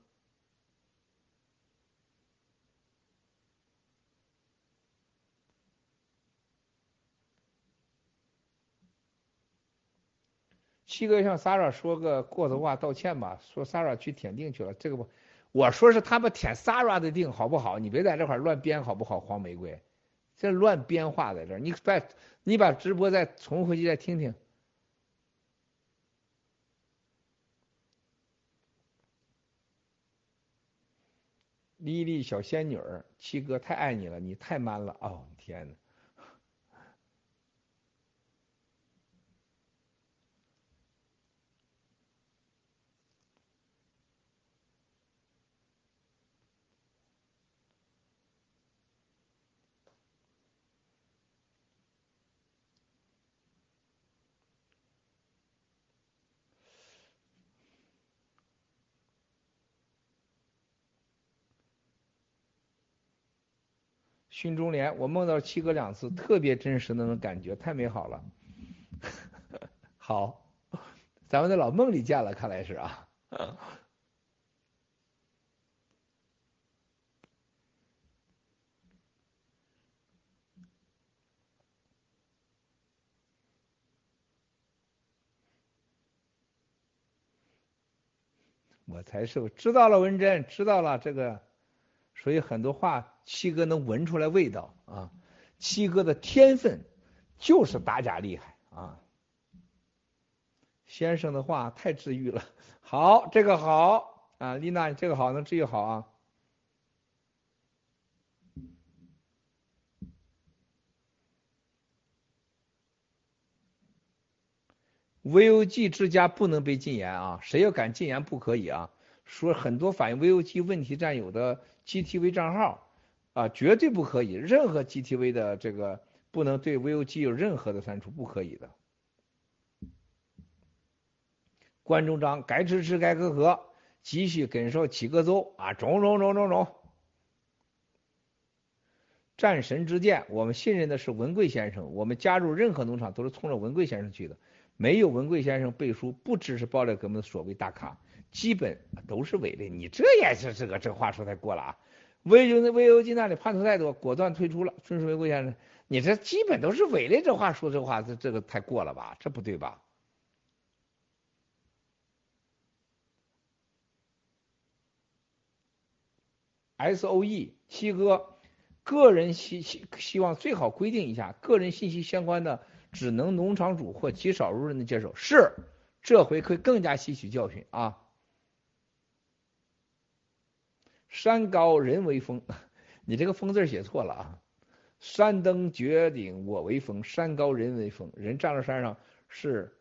Speaker 1: 七哥向 Sara 说个过头话道歉吧，说 Sara 去舔腚去了，这个不，我说是他们舔 Sara 的腚好不好？你别在这块乱编好不好？黄玫瑰，这乱编话在这，你把，你把直播再重回去再听听。丽丽小仙女儿，七哥太爱你了，你太 man 了，哦天呐。训中联，我梦到七哥两次，特别真实的那种感觉，太美好了。(laughs) 好，咱们在老梦里见了，看来是啊。我才是知道了，文珍知道了这个。所以很多话，七哥能闻出来味道啊！七哥的天分就是打假厉害啊！先生的话太治愈了，好，这个好啊，丽娜，这个好，能治愈好啊！VOG 之家不能被禁言啊，谁要敢禁言不可以啊！说很多反映 VOG 问题占有的。GTV 账号啊，绝对不可以，任何 GTV 的这个不能对 VOG 有任何的删除，不可以的。关中章该支持该呵呵，继续跟上七个奏啊，中中中中中。战神之剑，我们信任的是文贵先生，我们加入任何农场都是冲着文贵先生去的，没有文贵先生背书，不支持爆料革命的所谓大咖。基本都是伪的，你这也是这个这话说太过了啊！魏就那魏欧金那里叛徒太多，果断退出了。顺水魏先生，你这基本都是伪的，这话说这话这这个太过了吧？这不对吧？S O E 七哥，个人希希希望最好规定一下，个人信息相关的只能农场主或极少数人能接受。是，这回可以更加吸取教训啊！山高人为峰，(laughs) 你这个“峰”字写错了啊！山登绝顶我为峰，山高人为峰，人站到山上是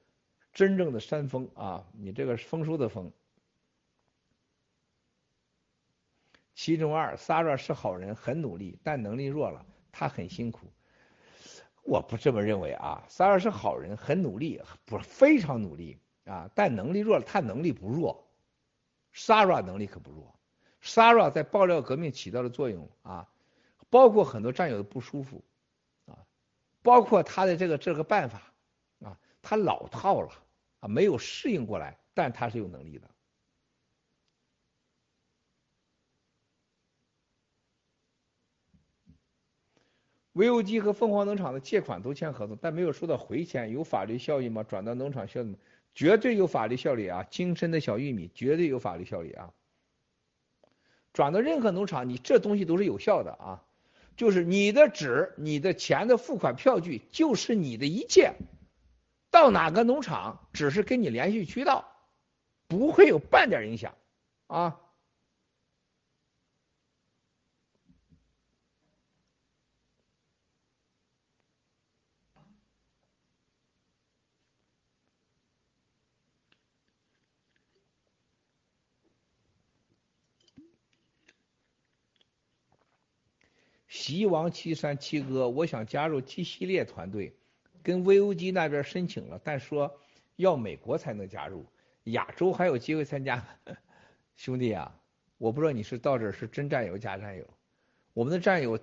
Speaker 1: 真正的山峰啊！你这个丰收的“丰”。其中二，Sara 是好人，很努力，但能力弱了，他很辛苦。我不这么认为啊，Sara 是好人，很努力，不是非常努力啊，但能力弱了，他能力不弱，Sara 能力可不弱。Sara 在爆料革命起到的作用啊，包括很多战友的不舒服啊，包括他的这个这个办法啊，他老套了啊，没有适应过来，但他是有能力的。VOG 和凤凰农场的借款都签合同，但没有收到回钱，有法律效益吗？转到农场效益绝对有法律效力啊！精深的小玉米绝对有法律效力啊！转到任何农场，你这东西都是有效的啊，就是你的纸、你的钱的付款票据就是你的一切，到哪个农场只是跟你联系渠道，不会有半点影响啊。吉王七三七哥，我想加入 T 系列团队，跟 VOG 那边申请了，但说要美国才能加入，亚洲还有机会参加。(laughs) 兄弟啊，我不知道你是到这是真战友假战友，我们的战友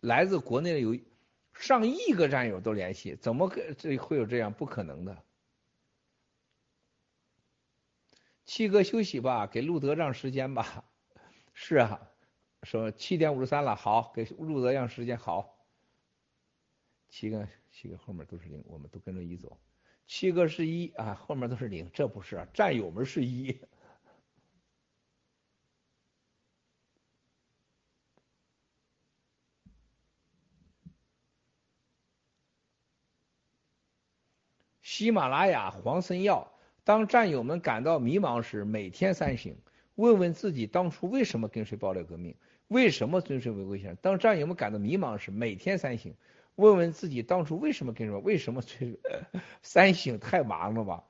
Speaker 1: 来自国内的有上亿个战友都联系，怎么可这会有这样？不可能的。七哥休息吧，给路德让时间吧。(laughs) 是啊，说七点五十三了，好，给路德让时间，好。七个七个后面都是零，我们都跟着一走。七个是一啊，后面都是零，这不是战友们是一。(laughs) 喜马拉雅黄参药，当战友们感到迷茫时，每天三醒，问问自己当初为什么跟随爆料革命，为什么遵循违规线。当战友们感到迷茫时，每天三醒，问问自己当初为什么跟随，为什么催三醒太忙了吧？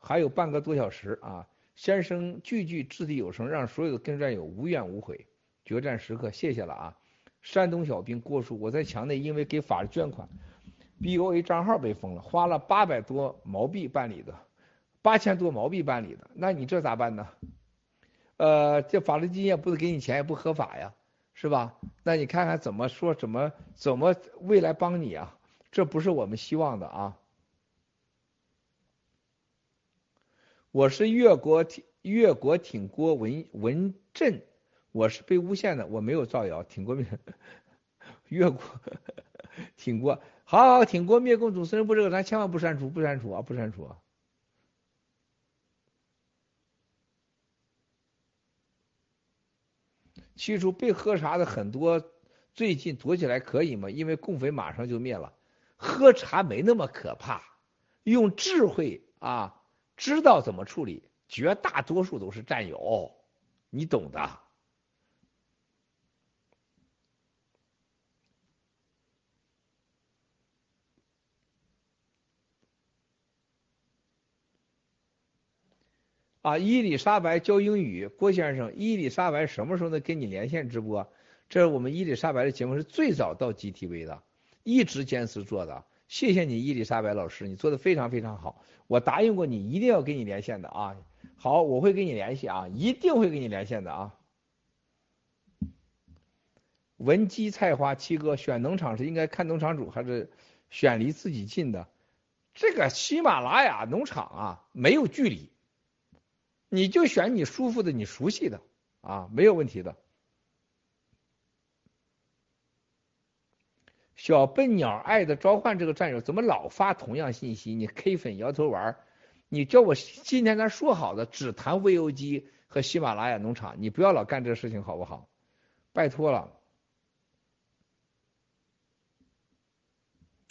Speaker 1: 还有半个多小时啊！先生句句掷地有声，让所有的跟战友无怨无悔。决战时刻，谢谢了啊！山东小兵郭叔，我在墙内因为给法律捐款。B O A 账号被封了，花了八百多毛币办理的，八千多毛币办理的，那你这咋办呢？呃，这法律基金不是给你钱，也不合法呀，是吧？那你看看怎么说，怎么怎么未来帮你啊？这不是我们希望的啊。我是越国挺越国挺郭文文振，我是被诬陷的，我没有造谣，挺国越国挺郭。好好挺过灭共主持人部这个，咱千万不删除，不删除啊，不删除啊。其实被喝茶的很多，最近躲起来可以吗？因为共匪马上就灭了，喝茶没那么可怕，用智慧啊，知道怎么处理，绝大多数都是战友，你懂的。啊，伊丽莎白教英语，郭先生，伊丽莎白什么时候能跟你连线直播？这是我们伊丽莎白的节目是最早到 GTV 的，一直坚持做的。谢谢你，伊丽莎白老师，你做的非常非常好。我答应过你，一定要跟你连线的啊。好，我会跟你联系啊，一定会跟你连线的啊。文姬菜花七哥选农场是应该看农场主还是选离自己近的？这个喜马拉雅农场啊，没有距离。你就选你舒服的、你熟悉的啊，没有问题的。小笨鸟爱的召唤这个战友怎么老发同样信息？你 K 粉摇头丸，你叫我今天咱说好的只谈 VOG 和喜马拉雅农场，你不要老干这事情好不好？拜托了，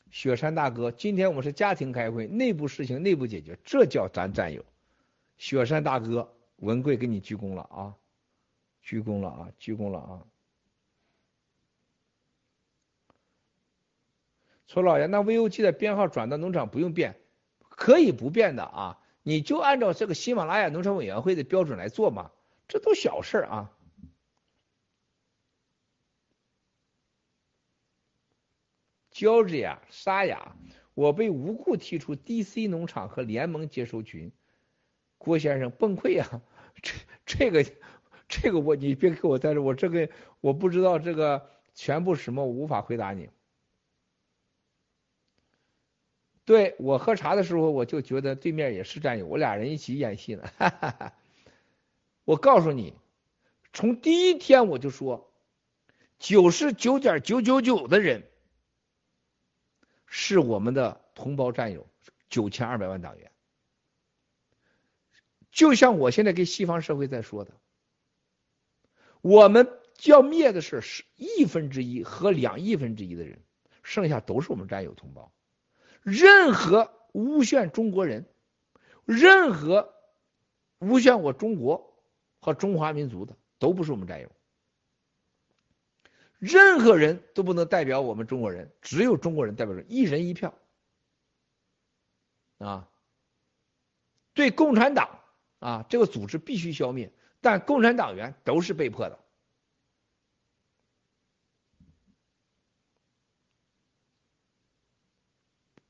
Speaker 1: 雪山大哥，今天我们是家庭开会，内部事情内部解决，这叫咱战友。雪山大哥，文贵给你鞠躬了啊，鞠躬了啊，鞠躬了啊。崔老爷，那 VOG 的编号转到农场不用变，可以不变的啊，你就按照这个喜马拉雅农场委员会的标准来做嘛，这都小事啊。Georgia 沙雅，我被无故踢出 DC 农场和联盟接收群。郭先生崩溃啊！这这个这个我你别给我在这，我这个我不知道这个全部什么，我无法回答你。对我喝茶的时候，我就觉得对面也是战友，我俩人一起演戏呢。我告诉你，从第一天我就说，九十九点九九九的人是我们的同胞战友，九千二百万党员。就像我现在跟西方社会在说的，我们要灭的是十亿分之一和两亿分之一的人，剩下都是我们战友同胞。任何诬陷中国人，任何诬陷我中国和中华民族的，都不是我们战友。任何人都不能代表我们中国人，只有中国人代表着一人一票。啊，对共产党。啊，这个组织必须消灭，但共产党员都是被迫的。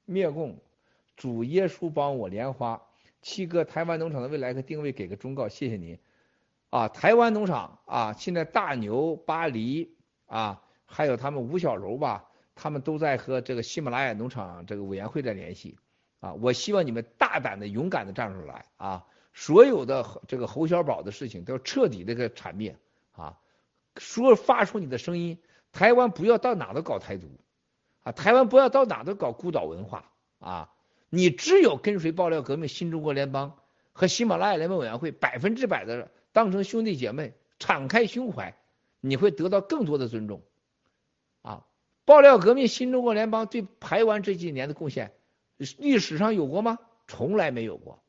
Speaker 1: 灭共，主耶稣帮我莲花七哥，台湾农场的未来和定位给个忠告，谢谢您。啊，台湾农场啊，现在大牛、巴黎啊，还有他们吴小柔吧，他们都在和这个喜马拉雅农场这个委员会在联系啊。我希望你们大胆的、勇敢的站出来啊！所有的这个侯小宝的事情都要彻底的给铲灭啊！说发出你的声音，台湾不要到哪都搞台独啊！台湾不要到哪都搞孤岛文化啊！你只有跟随爆料革命新中国联邦和喜马拉雅联盟委员会，百分之百的当成兄弟姐妹，敞开胸怀，你会得到更多的尊重啊！爆料革命新中国联邦对台湾这几年的贡献，历史上有过吗？从来没有过。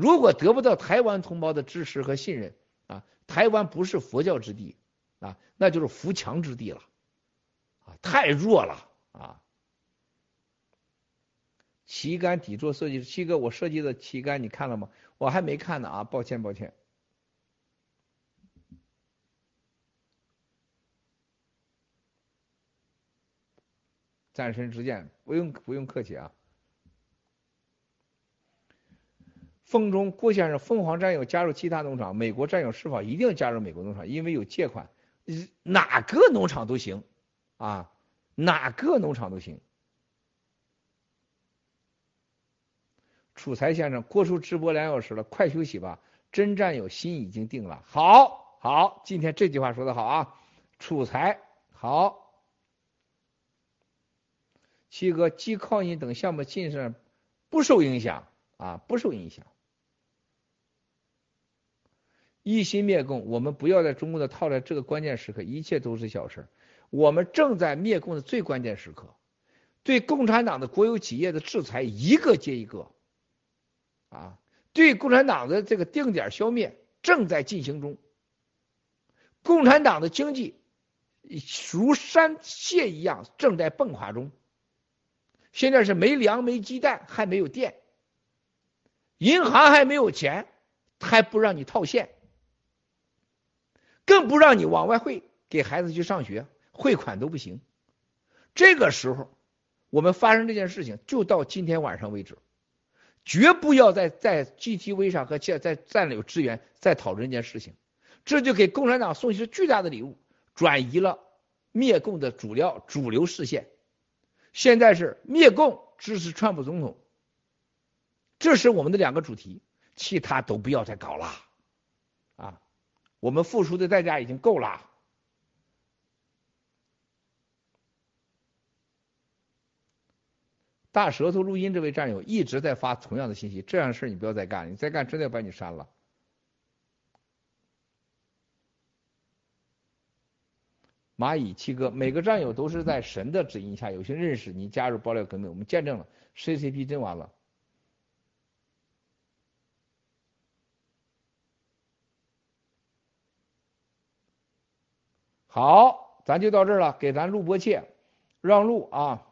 Speaker 1: 如果得不到台湾同胞的支持和信任啊，台湾不是佛教之地啊，那就是扶墙之地了啊，太弱了啊。旗杆底座设计，七哥，我设计的旗杆你看了吗？我还没看呢啊，抱歉抱歉。战神之剑，不用不用客气啊。风中郭先生，凤凰战友加入其他农场，美国战友是否一定要加入美国农场？因为有借款，哪个农场都行啊，哪个农场都行。楚才先生，郭叔直播两小时了，快休息吧。真战友心已经定了，好，好，今天这句话说的好啊。楚才，好，七哥，冀靠你等项目进展不受影响啊，不受影响。一心灭共，我们不要在中共的套在这个关键时刻，一切都是小事。我们正在灭共的最关键时刻，对共产党的国有企业的制裁一个接一个，啊，对共产党的这个定点消灭正在进行中。共产党的经济如山蟹一样正在崩垮中。现在是没粮、没鸡蛋，还没有电，银行还没有钱，还不让你套现。更不让你往外汇，给孩子去上学，汇款都不行。这个时候，我们发生这件事情，就到今天晚上为止，绝不要再在 GTV 上和在在占有资源再讨论这件事情，这就给共产党送去了巨大的礼物，转移了灭共的主要主流视线。现在是灭共支持川普总统，这是我们的两个主题，其他都不要再搞了，啊。我们付出的代价已经够了。大舌头录音这位战友一直在发同样的信息，这样的事你不要再干，你再干真的要把你删了。蚂蚁七哥，每个战友都是在神的指引下有幸认识你，加入爆料革命，我们见证了 CCP 真完了。好，咱就到这儿了，给咱录播切，让路啊！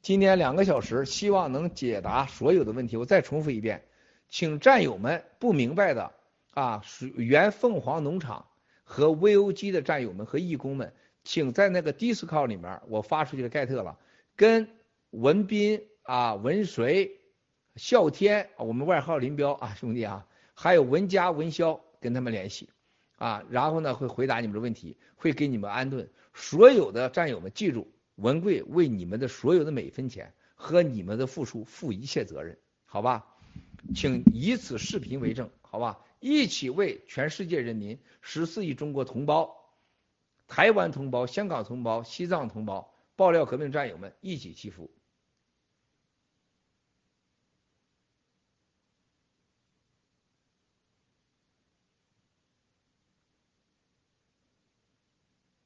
Speaker 1: 今天两个小时，希望能解答所有的问题。我再重复一遍，请战友们不明白的啊，原凤凰农场和 VOG 的战友们和义工们，请在那个 Discord 里面，我发出去的盖特了，跟文斌啊、文谁、啸天，我们外号林彪啊兄弟啊，还有文佳、文潇，跟他们联系。啊，然后呢会回答你们的问题，会给你们安顿。所有的战友们记住，文贵为你们的所有的每一分钱和你们的付出负一切责任，好吧？请以此视频为证，好吧？一起为全世界人民、十四亿中国同胞、台湾同胞、香港同胞、西藏同胞、爆料革命战友们一起祈福。